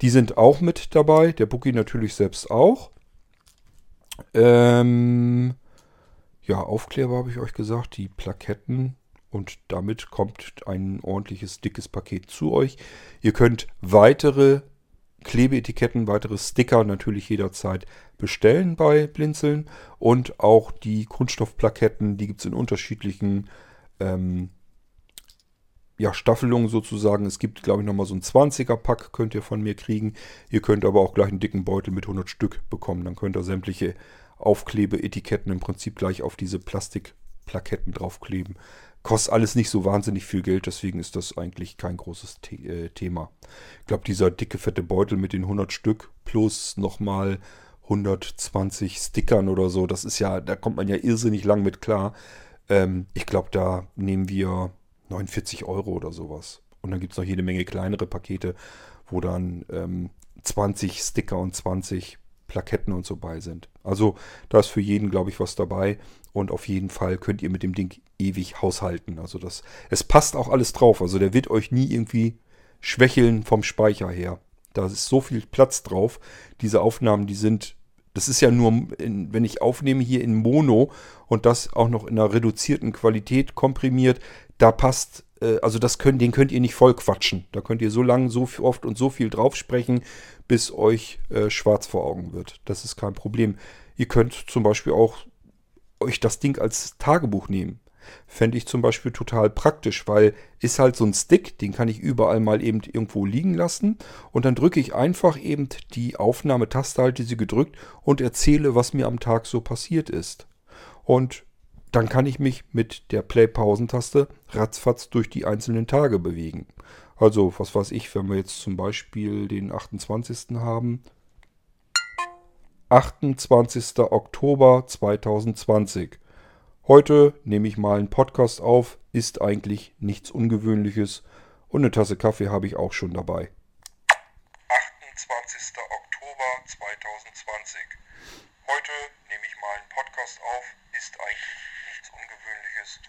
Speaker 1: Die sind auch mit dabei. Der Bookie natürlich selbst auch. Ähm, ja, Aufkleber habe ich euch gesagt. Die Plaketten und damit kommt ein ordentliches, dickes Paket zu euch. Ihr könnt weitere Klebeetiketten, weitere Sticker natürlich jederzeit bestellen bei Blinzeln. Und auch die Kunststoffplaketten, die gibt es in unterschiedlichen ähm, ja, Staffelungen sozusagen. Es gibt, glaube ich, nochmal so ein 20er-Pack könnt ihr von mir kriegen. Ihr könnt aber auch gleich einen dicken Beutel mit 100 Stück bekommen. Dann könnt ihr sämtliche Aufklebeetiketten im Prinzip gleich auf diese Plastikplaketten draufkleben. Kostet alles nicht so wahnsinnig viel Geld, deswegen ist das eigentlich kein großes The äh, Thema. Ich glaube, dieser dicke, fette Beutel mit den 100 Stück plus nochmal 120 Stickern oder so, das ist ja, da kommt man ja irrsinnig lang mit klar. Ähm, ich glaube, da nehmen wir 49 Euro oder sowas. Und dann gibt es noch jede Menge kleinere Pakete, wo dann ähm, 20 Sticker und 20 Plaketten und so bei sind. Also da ist für jeden, glaube ich, was dabei. Und auf jeden Fall könnt ihr mit dem Ding ewig haushalten. Also das, es passt auch alles drauf. Also der wird euch nie irgendwie schwächeln vom Speicher her. Da ist so viel Platz drauf. Diese Aufnahmen, die sind, das ist ja nur, in, wenn ich aufnehme hier in Mono und das auch noch in einer reduzierten Qualität komprimiert, da passt, äh, also das können, den könnt ihr nicht voll quatschen. Da könnt ihr so lange, so oft und so viel drauf sprechen, bis euch äh, schwarz vor Augen wird. Das ist kein Problem. Ihr könnt zum Beispiel auch euch das Ding als Tagebuch nehmen. Fände ich zum Beispiel total praktisch, weil ist halt so ein Stick, den kann ich überall mal eben irgendwo liegen lassen und dann drücke ich einfach eben die Aufnahmetaste, halte sie gedrückt und erzähle, was mir am Tag so passiert ist. Und dann kann ich mich mit der Play-Pausentaste ratzfatz durch die einzelnen Tage bewegen. Also, was weiß ich, wenn wir jetzt zum Beispiel den 28. haben, 28. Oktober 2020. Heute nehme ich mal einen Podcast auf, ist eigentlich nichts Ungewöhnliches und eine Tasse Kaffee habe ich auch schon dabei.
Speaker 2: 28. Oktober 2020. Heute nehme ich mal einen Podcast auf, ist eigentlich nichts Ungewöhnliches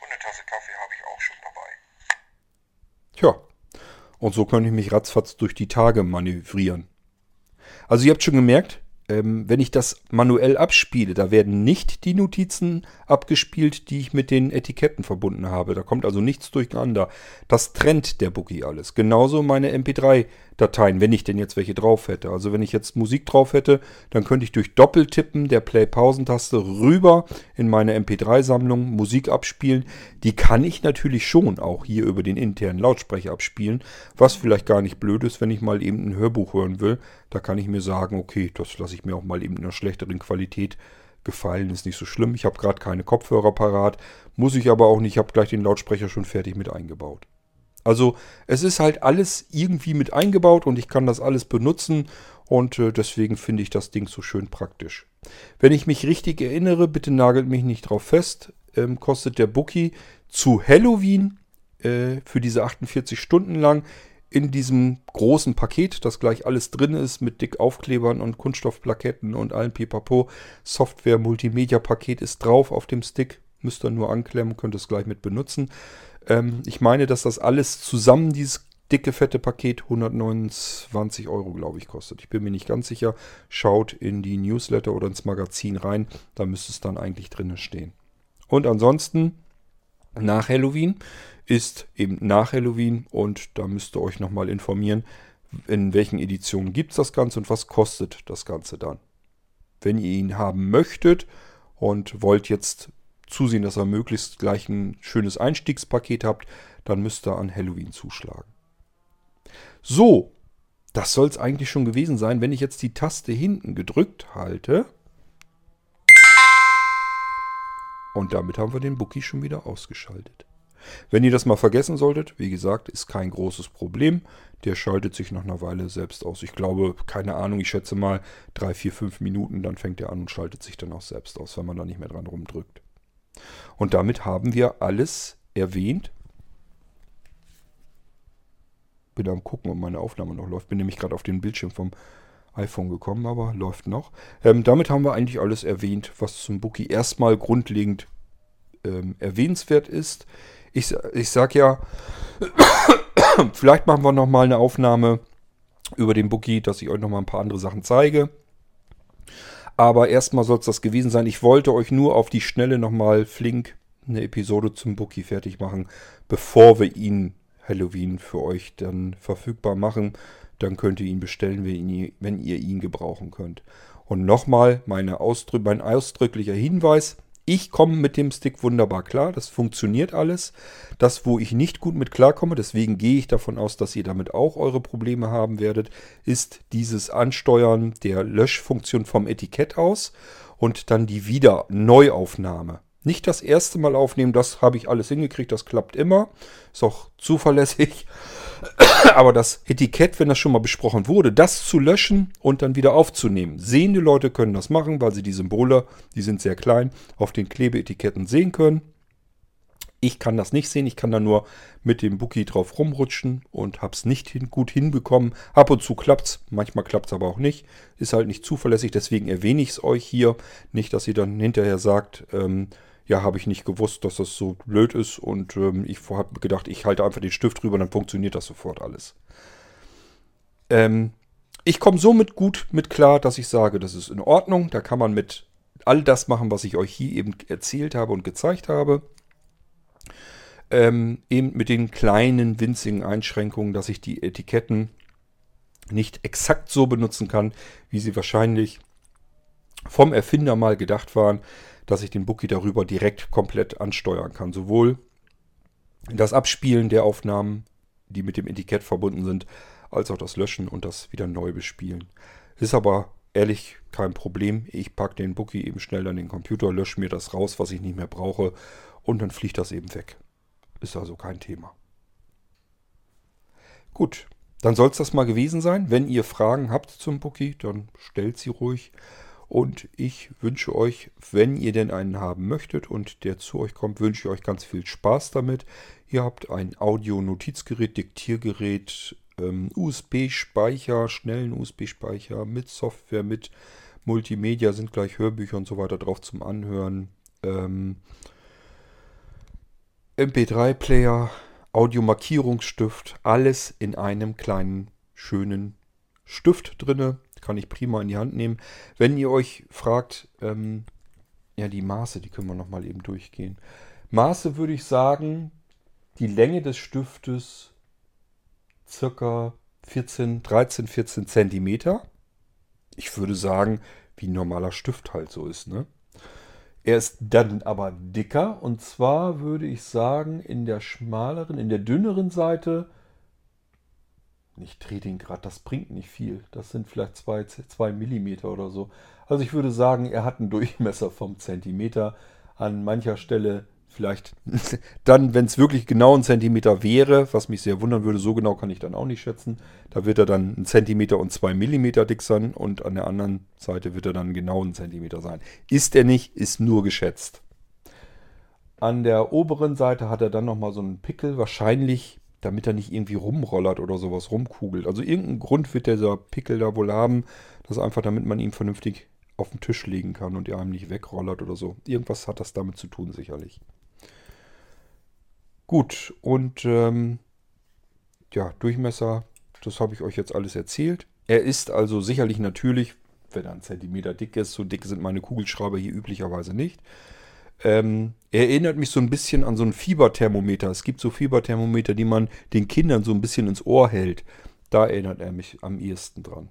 Speaker 2: und eine Tasse Kaffee habe ich auch schon dabei.
Speaker 1: Tja, und so kann ich mich ratzfatz durch die Tage manövrieren. Also ihr habt schon gemerkt, ähm, wenn ich das manuell abspiele, da werden nicht die Notizen abgespielt, die ich mit den Etiketten verbunden habe. Da kommt also nichts durcheinander. Das trennt der Bookie alles. Genauso meine MP3-Dateien, wenn ich denn jetzt welche drauf hätte. Also wenn ich jetzt Musik drauf hätte, dann könnte ich durch Doppeltippen der Play-Pausentaste rüber in meine MP3-Sammlung Musik abspielen. Die kann ich natürlich schon auch hier über den internen Lautsprecher abspielen, was vielleicht gar nicht blöd ist, wenn ich mal eben ein Hörbuch hören will. Da kann ich mir sagen, okay, das lasse ich mir auch mal eben in einer schlechteren Qualität gefallen, ist nicht so schlimm. Ich habe gerade keine Kopfhörer parat, muss ich aber auch nicht, ich habe gleich den Lautsprecher schon fertig mit eingebaut. Also es ist halt alles irgendwie mit eingebaut und ich kann das alles benutzen und äh, deswegen finde ich das Ding so schön praktisch. Wenn ich mich richtig erinnere, bitte nagelt mich nicht drauf fest, ähm, kostet der Bookie zu Halloween äh, für diese 48 Stunden lang in diesem großen Paket, das gleich alles drin ist, mit dick Aufklebern und Kunststoffplaketten und allem Pipapo. Software Multimedia Paket ist drauf auf dem Stick. Müsst ihr nur anklemmen, könnt es gleich mit benutzen. Ähm, ich meine, dass das alles zusammen, dieses dicke, fette Paket, 129 Euro, glaube ich, kostet. Ich bin mir nicht ganz sicher. Schaut in die Newsletter oder ins Magazin rein. Da müsste es dann eigentlich drinnen stehen. Und ansonsten, nach Halloween ist eben nach Halloween und da müsst ihr euch nochmal informieren, in welchen Editionen gibt es das Ganze und was kostet das Ganze dann. Wenn ihr ihn haben möchtet und wollt jetzt zusehen, dass ihr möglichst gleich ein schönes Einstiegspaket habt, dann müsst ihr an Halloween zuschlagen. So, das soll es eigentlich schon gewesen sein. Wenn ich jetzt die Taste hinten gedrückt halte, und damit haben wir den Bookie schon wieder ausgeschaltet. Wenn ihr das mal vergessen solltet, wie gesagt, ist kein großes Problem. Der schaltet sich nach einer Weile selbst aus. Ich glaube, keine Ahnung, ich schätze mal drei, vier, fünf Minuten, dann fängt er an und schaltet sich dann auch selbst aus, wenn man da nicht mehr dran rumdrückt. Und damit haben wir alles erwähnt. Bin am gucken, ob meine Aufnahme noch läuft. Bin nämlich gerade auf den Bildschirm vom iPhone gekommen, aber läuft noch. Ähm, damit haben wir eigentlich alles erwähnt, was zum Bookie erstmal grundlegend ähm, erwähnenswert ist. Ich, ich sag ja, vielleicht machen wir nochmal eine Aufnahme über den Bookie, dass ich euch nochmal ein paar andere Sachen zeige. Aber erstmal soll es das gewesen sein. Ich wollte euch nur auf die Schnelle nochmal flink eine Episode zum Bookie fertig machen, bevor wir ihn Halloween für euch dann verfügbar machen. Dann könnt ihr ihn bestellen, wenn ihr ihn gebrauchen könnt. Und nochmal meine Ausdrück mein ausdrücklicher Hinweis. Ich komme mit dem Stick wunderbar klar, das funktioniert alles. Das, wo ich nicht gut mit klarkomme, deswegen gehe ich davon aus, dass ihr damit auch eure Probleme haben werdet, ist dieses Ansteuern der Löschfunktion vom Etikett aus und dann die Wiederneuaufnahme. Nicht das erste Mal aufnehmen, das habe ich alles hingekriegt, das klappt immer, ist auch zuverlässig. Aber das Etikett, wenn das schon mal besprochen wurde, das zu löschen und dann wieder aufzunehmen. Sehende Leute können das machen, weil sie die Symbole, die sind sehr klein, auf den Klebeetiketten sehen können. Ich kann das nicht sehen, ich kann da nur mit dem Bookie drauf rumrutschen und habe es nicht hin, gut hinbekommen. Ab und zu klappt es, manchmal klappt es aber auch nicht. Ist halt nicht zuverlässig, deswegen erwähne ich es euch hier. Nicht, dass ihr dann hinterher sagt, ähm, ja, habe ich nicht gewusst, dass das so blöd ist und ähm, ich habe gedacht, ich halte einfach den Stift drüber, dann funktioniert das sofort alles. Ähm, ich komme somit gut mit klar, dass ich sage, das ist in Ordnung. Da kann man mit all das machen, was ich euch hier eben erzählt habe und gezeigt habe. Ähm, eben mit den kleinen, winzigen Einschränkungen, dass ich die Etiketten nicht exakt so benutzen kann, wie sie wahrscheinlich vom Erfinder mal gedacht waren dass ich den Bookie darüber direkt komplett ansteuern kann. Sowohl das Abspielen der Aufnahmen, die mit dem Etikett verbunden sind, als auch das Löschen und das wieder neu bespielen. Ist aber ehrlich kein Problem. Ich packe den Bookie eben schnell an den Computer, lösche mir das raus, was ich nicht mehr brauche und dann fliegt das eben weg. Ist also kein Thema. Gut, dann soll es das mal gewesen sein. Wenn ihr Fragen habt zum Bookie, dann stellt sie ruhig. Und ich wünsche euch, wenn ihr denn einen haben möchtet und der zu euch kommt, wünsche ich euch ganz viel Spaß damit. Ihr habt ein Audio-Notizgerät, Diktiergerät, ähm, USB-Speicher, schnellen USB-Speicher mit Software, mit Multimedia, sind gleich Hörbücher und so weiter drauf zum Anhören. Ähm, MP3-Player, Audio-Markierungsstift, alles in einem kleinen, schönen Stift drinne kann ich prima in die Hand nehmen. Wenn ihr euch fragt, ähm, ja, die Maße, die können wir nochmal eben durchgehen. Maße würde ich sagen, die Länge des Stiftes circa 14, 13, 14 Zentimeter. Ich würde sagen, wie ein normaler Stift halt so ist, ne? Er ist dann aber dicker und zwar würde ich sagen, in der schmaleren, in der dünneren Seite den gerade, das bringt nicht viel. Das sind vielleicht zwei, zwei Millimeter oder so. Also ich würde sagen, er hat einen Durchmesser vom Zentimeter. An mancher Stelle vielleicht dann, wenn es wirklich genau ein Zentimeter wäre, was mich sehr wundern würde, so genau kann ich dann auch nicht schätzen. Da wird er dann ein Zentimeter und zwei Millimeter dick sein und an der anderen Seite wird er dann genau ein Zentimeter sein. Ist er nicht, ist nur geschätzt. An der oberen Seite hat er dann nochmal so einen Pickel, wahrscheinlich damit er nicht irgendwie rumrollert oder sowas rumkugelt. Also irgendeinen Grund wird dieser Pickel da wohl haben, das einfach damit man ihn vernünftig auf den Tisch legen kann und er einem nicht wegrollert oder so. Irgendwas hat das damit zu tun, sicherlich. Gut, und ähm, ja, Durchmesser, das habe ich euch jetzt alles erzählt. Er ist also sicherlich natürlich, wenn er einen Zentimeter dick ist, so dick sind meine Kugelschreiber hier üblicherweise nicht. Ähm, erinnert mich so ein bisschen an so ein Fieberthermometer. Es gibt so Fieberthermometer, die man den Kindern so ein bisschen ins Ohr hält. Da erinnert er mich am ehesten dran.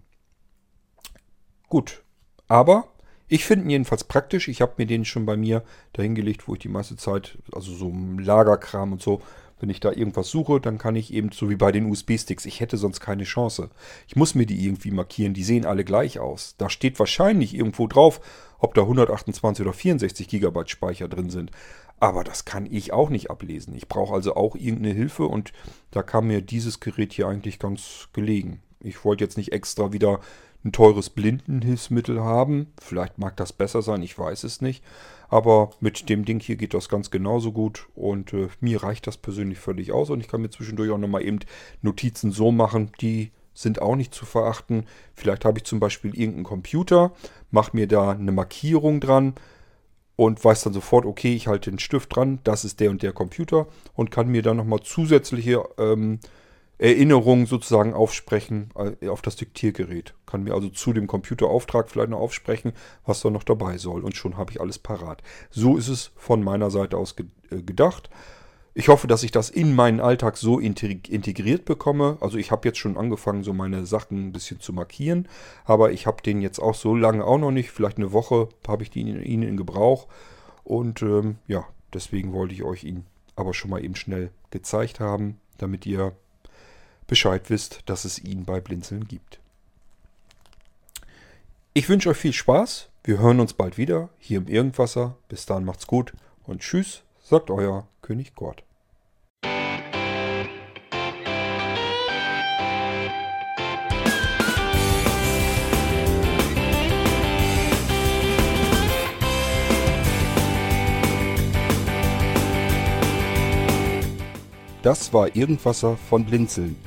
Speaker 1: Gut, aber ich finde ihn jedenfalls praktisch. Ich habe mir den schon bei mir dahingelegt, wo ich die meiste Zeit, also so Lagerkram und so, wenn ich da irgendwas suche, dann kann ich eben, so wie bei den USB-Sticks, ich hätte sonst keine Chance. Ich muss mir die irgendwie markieren, die sehen alle gleich aus. Da steht wahrscheinlich irgendwo drauf, ob da 128 oder 64 GB Speicher drin sind. Aber das kann ich auch nicht ablesen. Ich brauche also auch irgendeine Hilfe und da kam mir dieses Gerät hier eigentlich ganz gelegen. Ich wollte jetzt nicht extra wieder ein teures Blindenhilfsmittel haben. Vielleicht mag das besser sein, ich weiß es nicht. Aber mit dem Ding hier geht das ganz genauso gut und äh, mir reicht das persönlich völlig aus und ich kann mir zwischendurch auch nochmal eben Notizen so machen, die sind auch nicht zu verachten. Vielleicht habe ich zum Beispiel irgendeinen Computer, mache mir da eine Markierung dran und weiß dann sofort, okay, ich halte den Stift dran, das ist der und der Computer und kann mir dann nochmal zusätzliche ähm, Erinnerungen sozusagen aufsprechen äh, auf das Diktiergerät. Kann mir also zu dem Computerauftrag vielleicht noch aufsprechen, was da noch dabei soll. Und schon habe ich alles parat. So ist es von meiner Seite aus äh, gedacht. Ich hoffe, dass ich das in meinen Alltag so integriert bekomme. Also ich habe jetzt schon angefangen, so meine Sachen ein bisschen zu markieren. Aber ich habe den jetzt auch so lange auch noch nicht. Vielleicht eine Woche habe ich ihn in, in Gebrauch. Und ähm, ja, deswegen wollte ich euch ihn aber schon mal eben schnell gezeigt haben, damit ihr Bescheid wisst, dass es ihn bei Blinzeln gibt. Ich wünsche euch viel Spaß. Wir hören uns bald wieder hier im Irgendwasser. Bis dann macht's gut und tschüss, sagt euer König Gott. Das war Irgendwasser von Blinzeln.